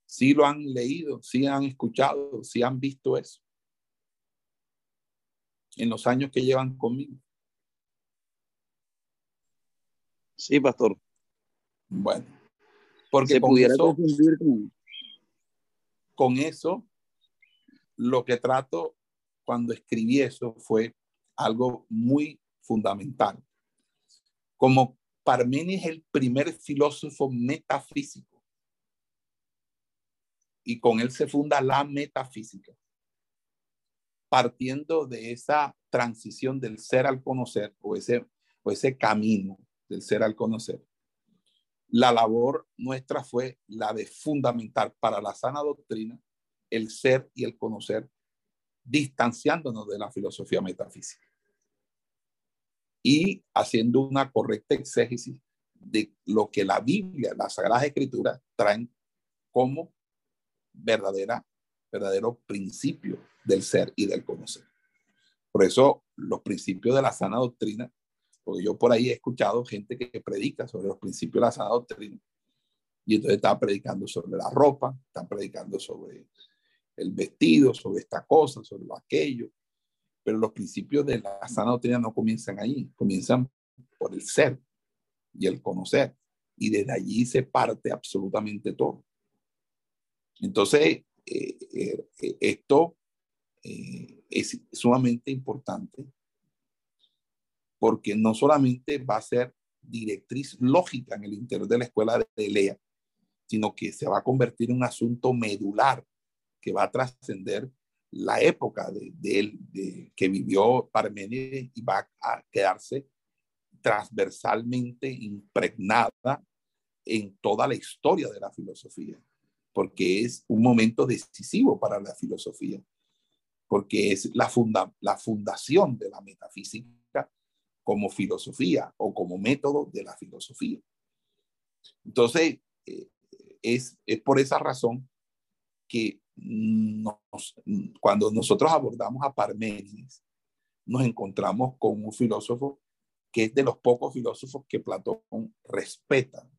Si lo han leído, si han escuchado, si han visto eso en los años que llevan conmigo. Sí, pastor. Bueno, porque con, eso, con eso, lo que trato cuando escribí eso fue algo muy fundamental. Como Parménides es el primer filósofo metafísico y con él se funda la metafísica, partiendo de esa transición del ser al conocer o ese, o ese camino del ser al conocer. la labor nuestra fue la de fundamentar para la sana doctrina el ser y el conocer, distanciándonos de la filosofía metafísica y haciendo una correcta exégesis de lo que la Biblia, las Sagradas Escrituras traen como verdadera, verdadero principio del ser y del conocer. Por eso los principios de la sana doctrina, porque yo por ahí he escuchado gente que predica sobre los principios de la sana doctrina, y entonces está predicando sobre la ropa, está predicando sobre el vestido, sobre esta cosa, sobre aquello, pero los principios de la sana doctrina no comienzan ahí, comienzan por el ser y el conocer, y desde allí se parte absolutamente todo. Entonces, eh, eh, eh, esto es sumamente importante porque no solamente va a ser directriz lógica en el interior de la escuela de Lea, sino que se va a convertir en un asunto medular que va a trascender la época de, de, que vivió Parménides y va a quedarse transversalmente impregnada en toda la historia de la filosofía porque es un momento decisivo para la filosofía, porque es la, funda, la fundación de la metafísica como filosofía o como método de la filosofía. Entonces, eh, es, es, por esa razón que cuando nosotros abordamos a Parménides, nos encontramos con un filósofo que es de los pocos filósofos que Platón respeta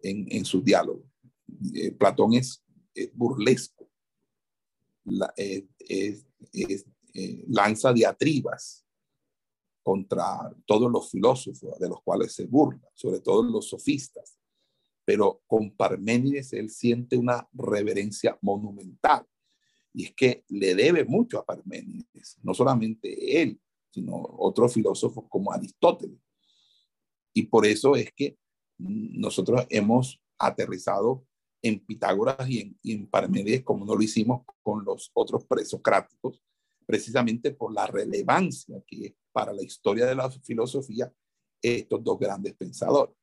en, en sus diálogos. Eh, Platón es, burlesco, eh, lanza diatribas contra todos los filósofos de los cuales se burla, sobre todo los sofistas. Pero con Parménides él siente una reverencia monumental. Y es que le debe mucho a Parménides, no solamente él, sino otros filósofos como Aristóteles. Y por eso es que nosotros hemos aterrizado en Pitágoras y en, y Parménides, como no lo hicimos con los otros presocráticos, precisamente por la relevancia que es para la historia de la filosofía estos dos grandes pensadores.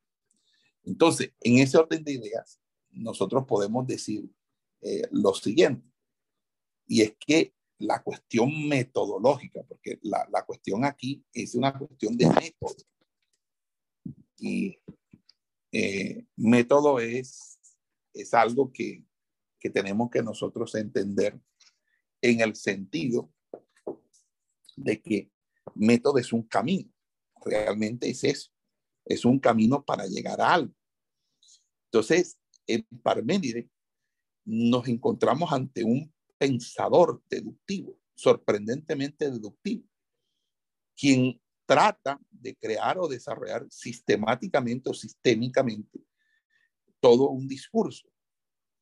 Entonces, en ese orden de ideas, nosotros podemos decir eh, lo siguiente, y es que la cuestión metodológica, porque la, la cuestión aquí es una cuestión de método, y eh, método es es algo que, que tenemos que nosotros entender en el sentido de que método es un camino, realmente es eso, es un camino para llegar a algo. Entonces, en Parménides nos encontramos ante un pensador deductivo, sorprendentemente deductivo, quien trata de crear o desarrollar sistemáticamente o sistémicamente todo un discurso.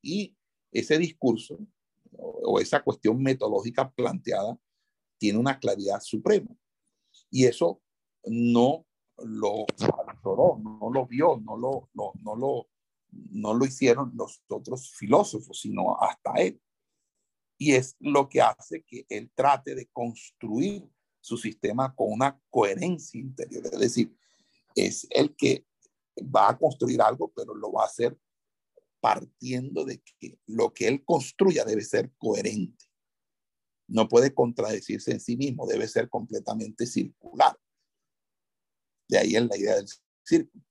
Y ese discurso o, esa cuestión metodológica planteada tiene una claridad suprema. Y eso no lo no lo vio, no lo, no, lo, no lo hicieron los otros filósofos, sino hasta él. Y es lo que hace que él trate de construir su sistema con una coherencia interior. Es decir, es el que va a construir algo, pero lo va a hacer partiendo de que lo que él construya debe ser coherente. No puede contradecirse en sí mismo, debe ser completamente circular. De ahí es la idea del círculo.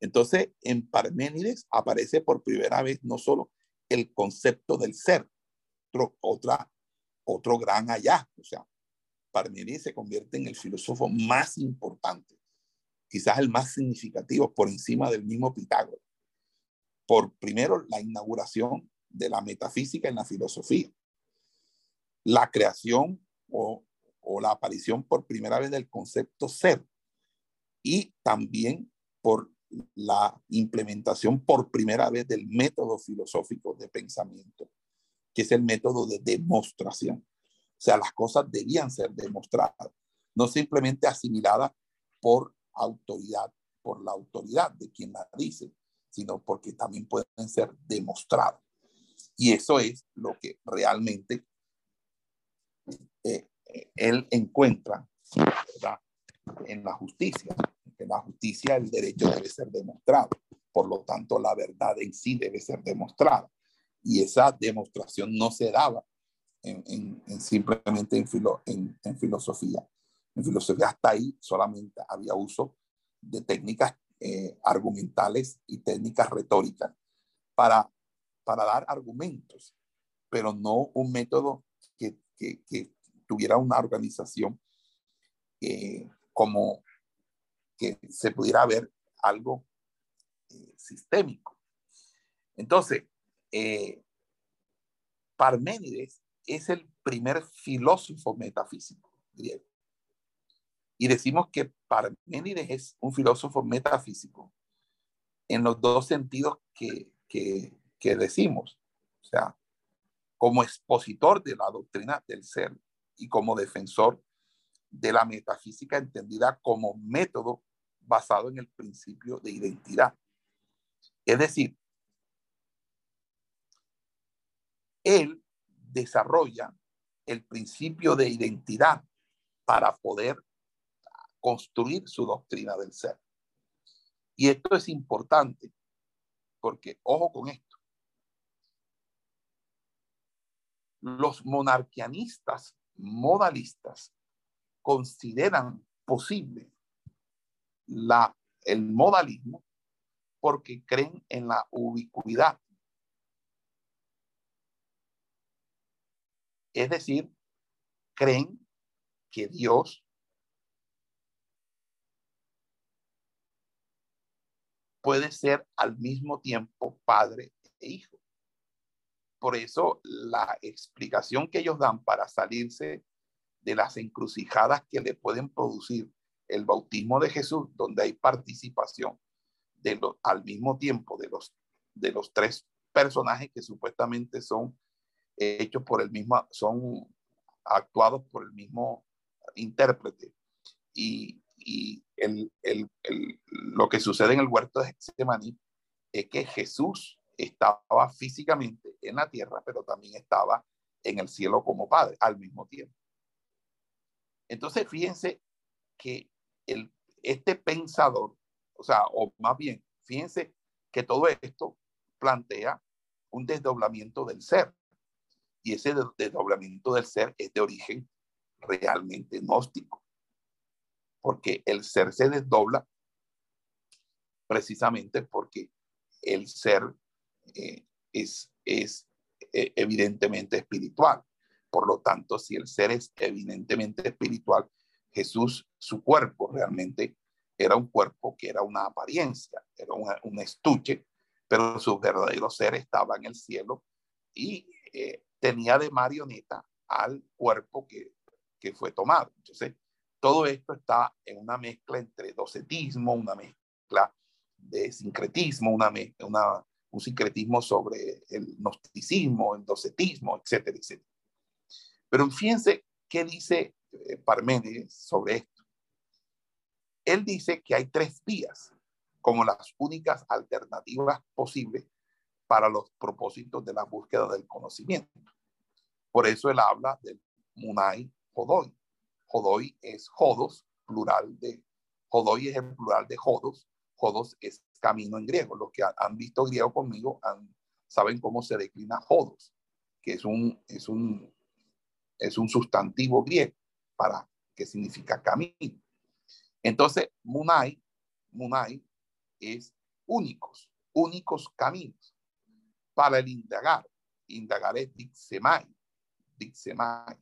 Entonces, en Parménides aparece por primera vez no solo el concepto del ser, otro gran hallazgo. O sea, Parménides se convierte en el filósofo más importante quizás el más significativo por encima del mismo Pitágoras, por primero la inauguración de la metafísica en la filosofía, la creación o, o la aparición por primera vez del concepto ser y también por la implementación por primera vez del método filosófico de pensamiento, que es el método de demostración. O sea, las cosas debían ser demostradas, no simplemente asimiladas por autoridad, por la autoridad de quien la dice, sino porque también pueden ser demostrados. Y eso es lo que realmente eh, él encuentra en la justicia. En la justicia el derecho debe ser demostrado. por lo tanto la verdad en sí debe ser demostrada. Y esa demostración no se daba en, simplemente en, en, filosofía. En filosofía hasta ahí solamente había uso de técnicas eh, argumentales y técnicas retóricas para, para dar argumentos, pero no un método que, que, tuviera una organización eh, como que se pudiera ver algo eh, sistémico. Entonces, Parménides es el primer filósofo metafísico griego. Y decimos que Parménides es un filósofo metafísico en los dos sentidos que, que, que decimos. O sea, como expositor de la doctrina del ser y como defensor de la metafísica entendida como método basado en el principio de identidad. Es decir, él desarrolla el principio de identidad para poder construir su doctrina del ser. Y esto es importante porque, ojo con esto, los monarquianistas modalistas consideran posible la, el modalismo porque creen en la ubicuidad Es decir, creen que Dios puede ser al mismo tiempo padre e hijo. Por eso la explicación que ellos dan para salirse de las encrucijadas que le pueden producir el bautismo de Jesús, donde hay participación de al mismo tiempo de los, de los tres personajes que supuestamente son hechos por el mismo, son actuados por el mismo intérprete. Y, y el, el, el, lo que sucede en el huerto de Getsemaní es que Jesús estaba físicamente en la tierra, pero también estaba en el cielo como Padre al mismo tiempo. Entonces, fíjense que el, este pensador, o sea, o más bien, fíjense que todo esto plantea un desdoblamiento del ser. Y ese desdoblamiento del ser es de origen realmente gnóstico, porque el ser se desdobla precisamente porque el ser eh, es, es eh, evidentemente espiritual. Por lo tanto, si el ser es evidentemente espiritual, Jesús, su cuerpo realmente era un cuerpo que era una apariencia, era un estuche, pero su verdadero ser estaba en el cielo y eh, tenía de marioneta al cuerpo que, que fue tomado. Entonces, todo esto está en una mezcla entre docetismo, una mezcla de sincretismo, una, un sincretismo sobre el gnosticismo, el docetismo, etcétera, etcétera. Pero fíjense qué dice eh, Parménides sobre esto. Él dice que hay tres vías como las únicas alternativas posibles para los propósitos de la búsqueda del conocimiento. Por eso él habla del Munai Jodoi. Jodoi es Jodos, plural de Jodoi es el plural de Jodos. Jodos es camino en griego. Los que han visto griego conmigo saben cómo se declina Jodos, que es un, es un, es un sustantivo griego para que significa camino. Entonces, Munai, Munai es únicos, únicos caminos para el indagar. Indagar es dixemai, dixemai.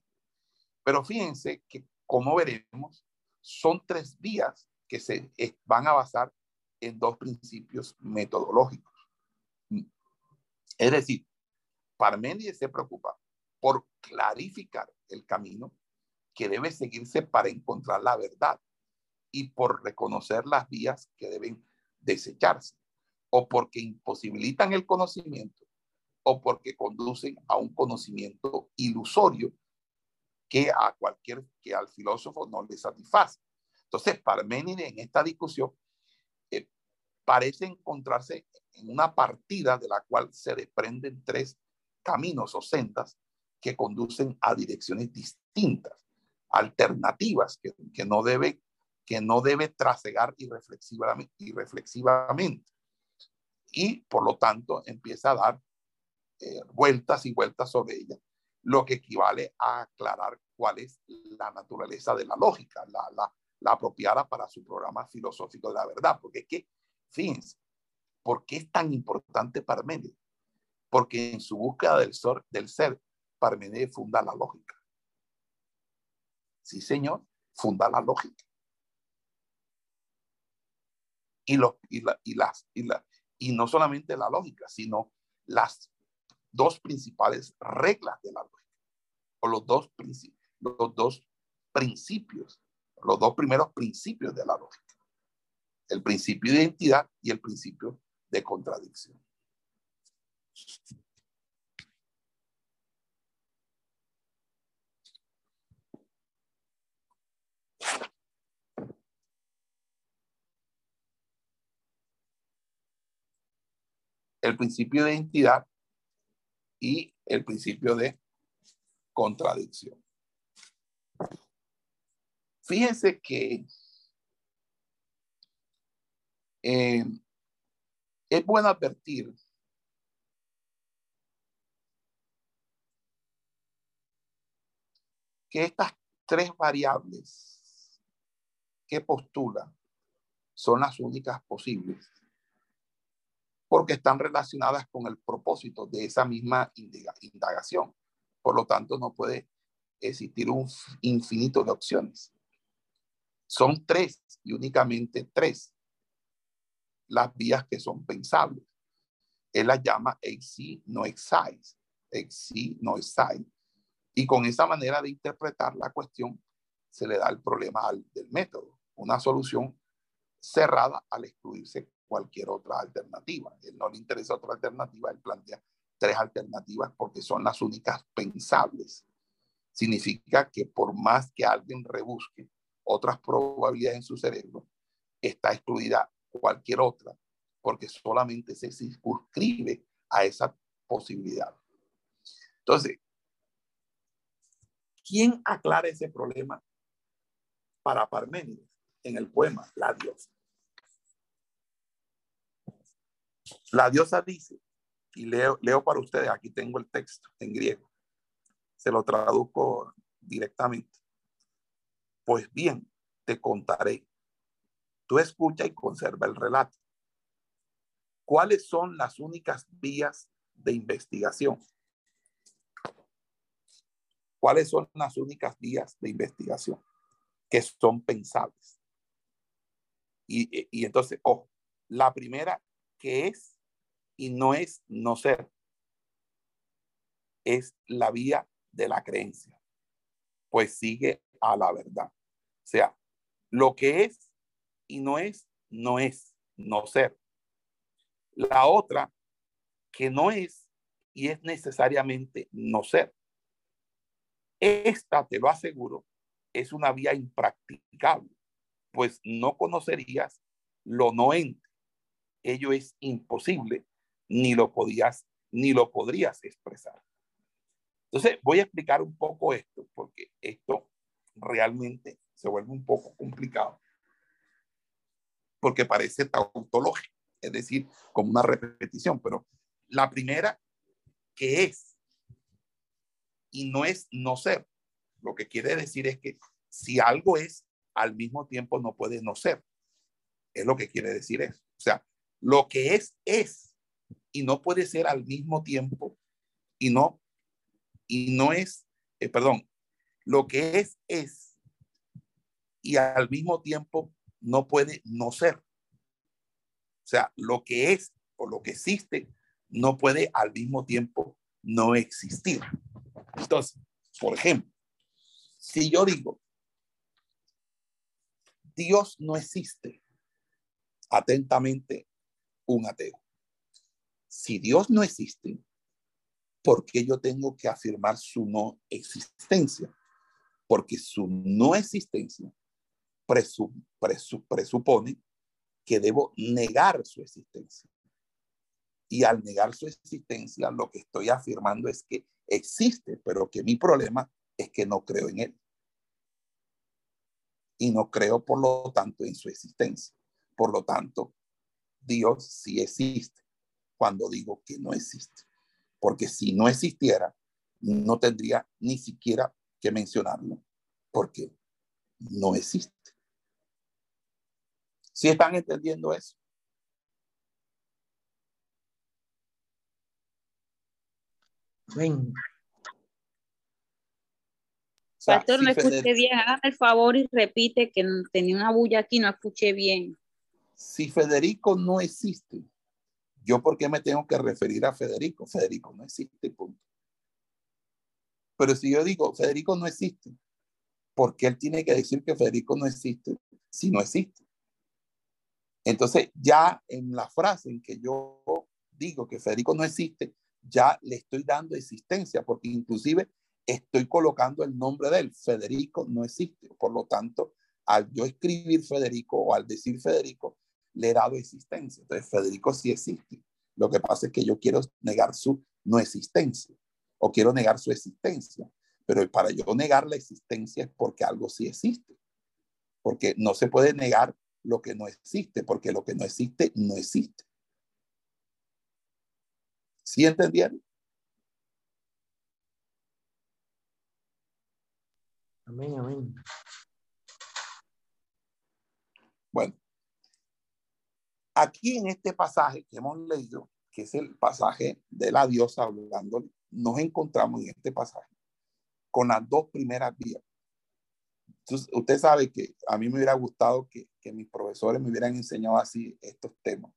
Pero fíjense que, como veremos, son tres vías que se van a basar en dos principios metodológicos. Es decir, Parménides se preocupa por clarificar el camino que debe seguirse para encontrar la verdad y por reconocer las vías que deben desecharse o porque imposibilitan el conocimiento o porque conducen a un conocimiento ilusorio que a cualquier que al filósofo no le satisface. Entonces, Parménides en esta discusión eh, parece encontrarse en una partida de la cual se desprenden tres caminos o sendas que conducen a direcciones distintas, alternativas que, que no debe que no debe trasegar irreflexivamente, irreflexivamente y por lo tanto empieza a dar eh, vueltas y vueltas sobre ella, lo que equivale a aclarar cuál es la naturaleza de la lógica, la, la, apropiada para su programa filosófico de la verdad. Porque es que, fíjense, ¿por qué es tan importante Parménides? Porque en su búsqueda del ser Parménides funda la lógica. Sí, señor, funda la lógica. Y, y, la, y, las, y, la, y no solamente la lógica, sino las dos principales reglas de la lógica, o los dos, los dos principios, los dos primeros principios de la lógica. El principio de identidad y el principio de contradicción. El principio de identidad y el principio de contradicción. Fíjense que eh, es bueno advertir que estas tres variables que postula son las únicas posibles porque están relacionadas con el propósito de esa misma indagación. Por lo tanto, no puede existir un infinito de opciones. Son tres y únicamente tres las vías que son pensables. Él las llama exi no exais, exi no exai. Y con esa manera de interpretar la cuestión se le da el problema al, del método, una solución cerrada al excluirse cualquier otra alternativa. Él no le interesa otra alternativa, él plantea tres alternativas porque son las únicas pensables. Significa que por más que alguien rebusque otras probabilidades en su cerebro, está excluida cualquier otra porque solamente se circunscribe a esa posibilidad. Entonces, ¿quién aclara ese problema para Parménides en el poema La diosa? La diosa dice, y leo, leo para ustedes, aquí tengo el texto en griego, se lo traduzco directamente. Pues bien, te contaré. Tú escucha y conserva el relato. ¿Cuáles son las únicas vías de investigación? ¿Cuáles son las únicas vías de investigación que son pensables? Y, y entonces, ojo, la primera que es y no es no ser. Es la vía de la creencia, pues sigue a la verdad. O sea, lo que es y no es, no es no ser. La otra, que no es y es necesariamente no ser. Esta, te lo aseguro, es una vía impracticable, pues no conocerías lo no ente ello es imposible, ni lo podías, ni lo podrías expresar. Entonces, voy a explicar un poco esto, porque esto realmente se vuelve un poco complicado, porque parece tautológico, es decir, como una repetición, pero la primera, que es, y no es no ser, lo que quiere decir es que si algo es, al mismo tiempo no puede no ser. Es lo que quiere decir eso. O sea, lo que es, es. Y no puede ser al mismo tiempo. Y no, y no es, eh, perdón, lo que es, es. Y al mismo tiempo no puede no ser. O sea, lo que es o lo que existe no puede al mismo tiempo no existir. Entonces, por ejemplo, si yo digo, Dios no existe, atentamente un ateo. Si Dios no existe, ¿por qué yo tengo que afirmar su no existencia? Porque su no existencia presupone que debo negar su existencia. Y al negar su existencia, lo que estoy afirmando es que existe, pero que mi problema es que no creo en él. Y no creo, por lo tanto, en su existencia. Por lo tanto, Dios sí existe. cuando digo que no existe. Porque si no existiera, no tendría ni siquiera que mencionarlo, porque no existe. ¿Sí están entendiendo eso? Ven. Pastor, no escuché bien. Hágame el favor y repite que tenía una bulla aquí, no escuché bien. Si Federico no existe, ¿yo por qué me tengo que referir a Federico? Federico no existe, punto. Pero si yo digo, Federico no existe, ¿por qué él tiene que decir que Federico no existe si no existe? Entonces, ya en la frase en que yo digo que Federico no existe, ya le estoy dando existencia, porque inclusive estoy colocando el nombre de él. Federico no existe. Por lo tanto, al yo escribir Federico o al decir Federico, le he dado existencia. Entonces, Federico sí existe. Lo que pasa es que yo quiero negar su no existencia o quiero negar su existencia. Pero para yo negar la existencia es porque algo sí existe. Porque no se puede negar lo que no existe, porque lo que no existe no existe. ¿Sí entendieron? Amén, amén. Bueno, aquí en este pasaje que hemos leído, que es el pasaje de la diosa hablando, nos encontramos en este pasaje con las dos primeras vías. Entonces, usted sabe que a mí me hubiera gustado que, que mis profesores me hubieran enseñado así estos temas.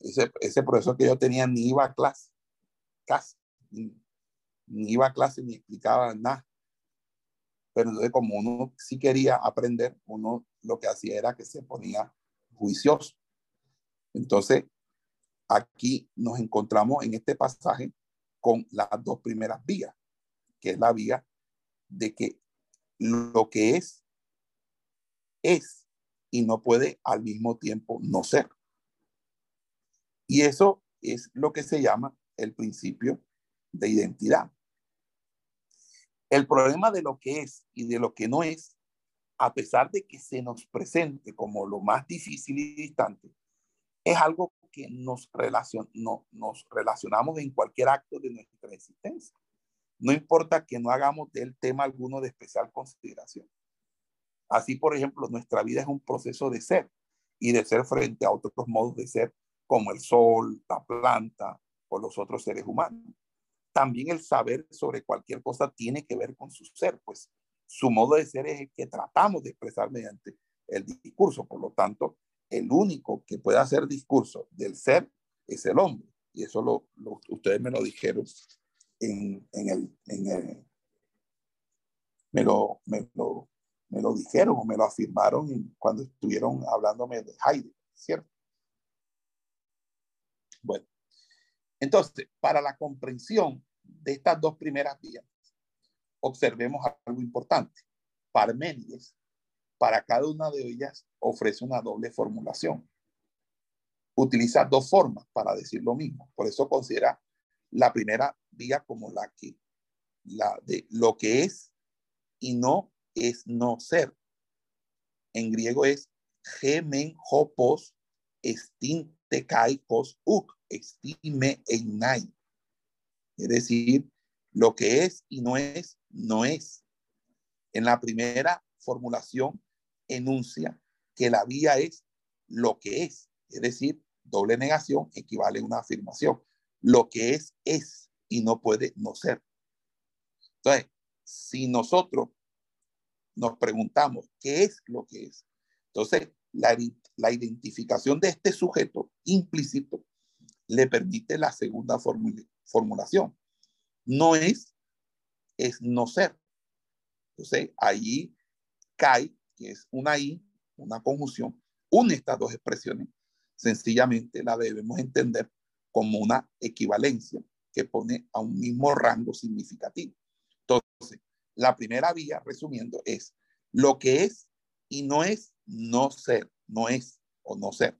Ese, ese profesor que yo tenía ni iba a clase, casi, ni iba a clase ni explicaba nada. Pero entonces como uno sí quería aprender, uno lo que hacía era que se ponía juicioso. Entonces, aquí nos encontramos en este pasaje con las dos primeras vías, que es la vía de que lo que es, es y no puede al mismo tiempo no ser. Y eso es lo que se llama el principio de identidad. El problema de lo que es y de lo que no es, a pesar de que se nos presente como lo más difícil y distante, es algo que nos, no, nos relacionamos en cualquier acto de nuestra existencia. No importa que no hagamos del tema alguno de especial consideración. Así, por ejemplo, nuestra vida es un proceso de ser y de ser frente a otros modos de ser como el sol, la planta o los otros seres humanos también el saber sobre cualquier cosa tiene que ver con su ser, pues su modo de ser es el que tratamos de expresar mediante el discurso. Por lo tanto, el único que puede hacer discurso del ser es el hombre. Y eso lo, ustedes me lo dijeron en, en, el, en me lo, me lo, me lo dijeron o me lo afirmaron cuando estuvieron hablándome de Heidegger, ¿cierto? Bueno, entonces, para la comprensión de estas dos primeras vías, observemos algo importante. Parménides, para cada una de ellas, ofrece una doble formulación. Utiliza dos formas para decir lo mismo. Por eso considera la primera vía como la que, la de lo que es y no es no ser. En griego es gemen hopos estin kaikos uk estime nai. Es decir, lo que es y no es, no es. En la primera formulación enuncia que la vía es lo que es. Es decir, doble negación equivale a una afirmación. Lo que es, es y no puede no ser. Entonces, si nosotros nos preguntamos qué es lo que es, entonces la, la identificación de este sujeto implícito le permite la segunda formulación. No es, es no ser. Entonces, ahí cae, que es una I, una conjunción, une estas dos expresiones. Sencillamente la debemos entender como una equivalencia que pone a un mismo rango significativo. Entonces, la primera vía, resumiendo, es lo que es y no es no ser, no es o no ser.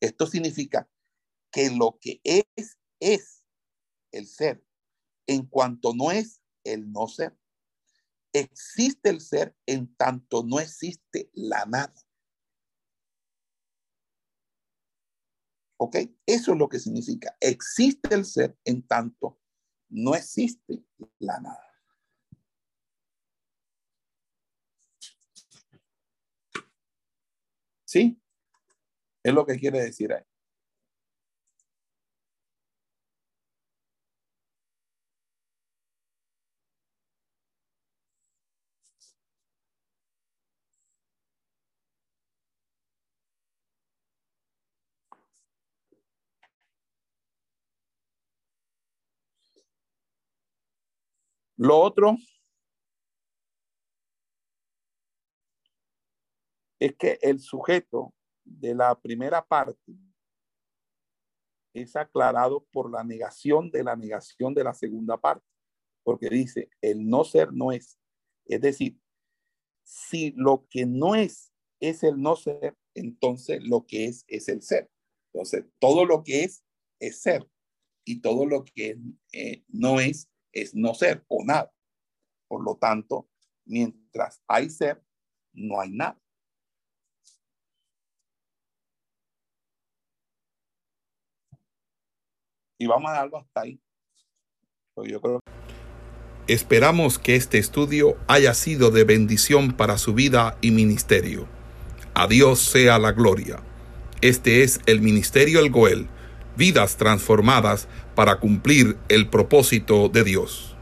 Esto significa que lo que es, es el ser, en cuanto no es el no ser. Existe el ser en tanto no existe la nada. ¿Ok? Eso es lo que significa. Existe el ser en tanto no existe la nada. ¿Sí? Es lo que quiere decir ahí. Lo otro es que el sujeto de la primera parte es aclarado por la negación de la negación de la segunda parte, porque dice, el no ser no es. Es decir, si lo que no es es el no ser, entonces lo que es es el ser. Entonces, todo lo que es es ser y todo lo que eh, no es es no ser o nada. Por lo tanto, mientras hay ser, no hay nada. Y vamos a darlo hasta ahí. Pues Esperamos que este estudio haya sido de bendición para su vida y ministerio. A Dios sea la gloria. Este es el Ministerio El Goel, vidas transformadas para cumplir el propósito de Dios.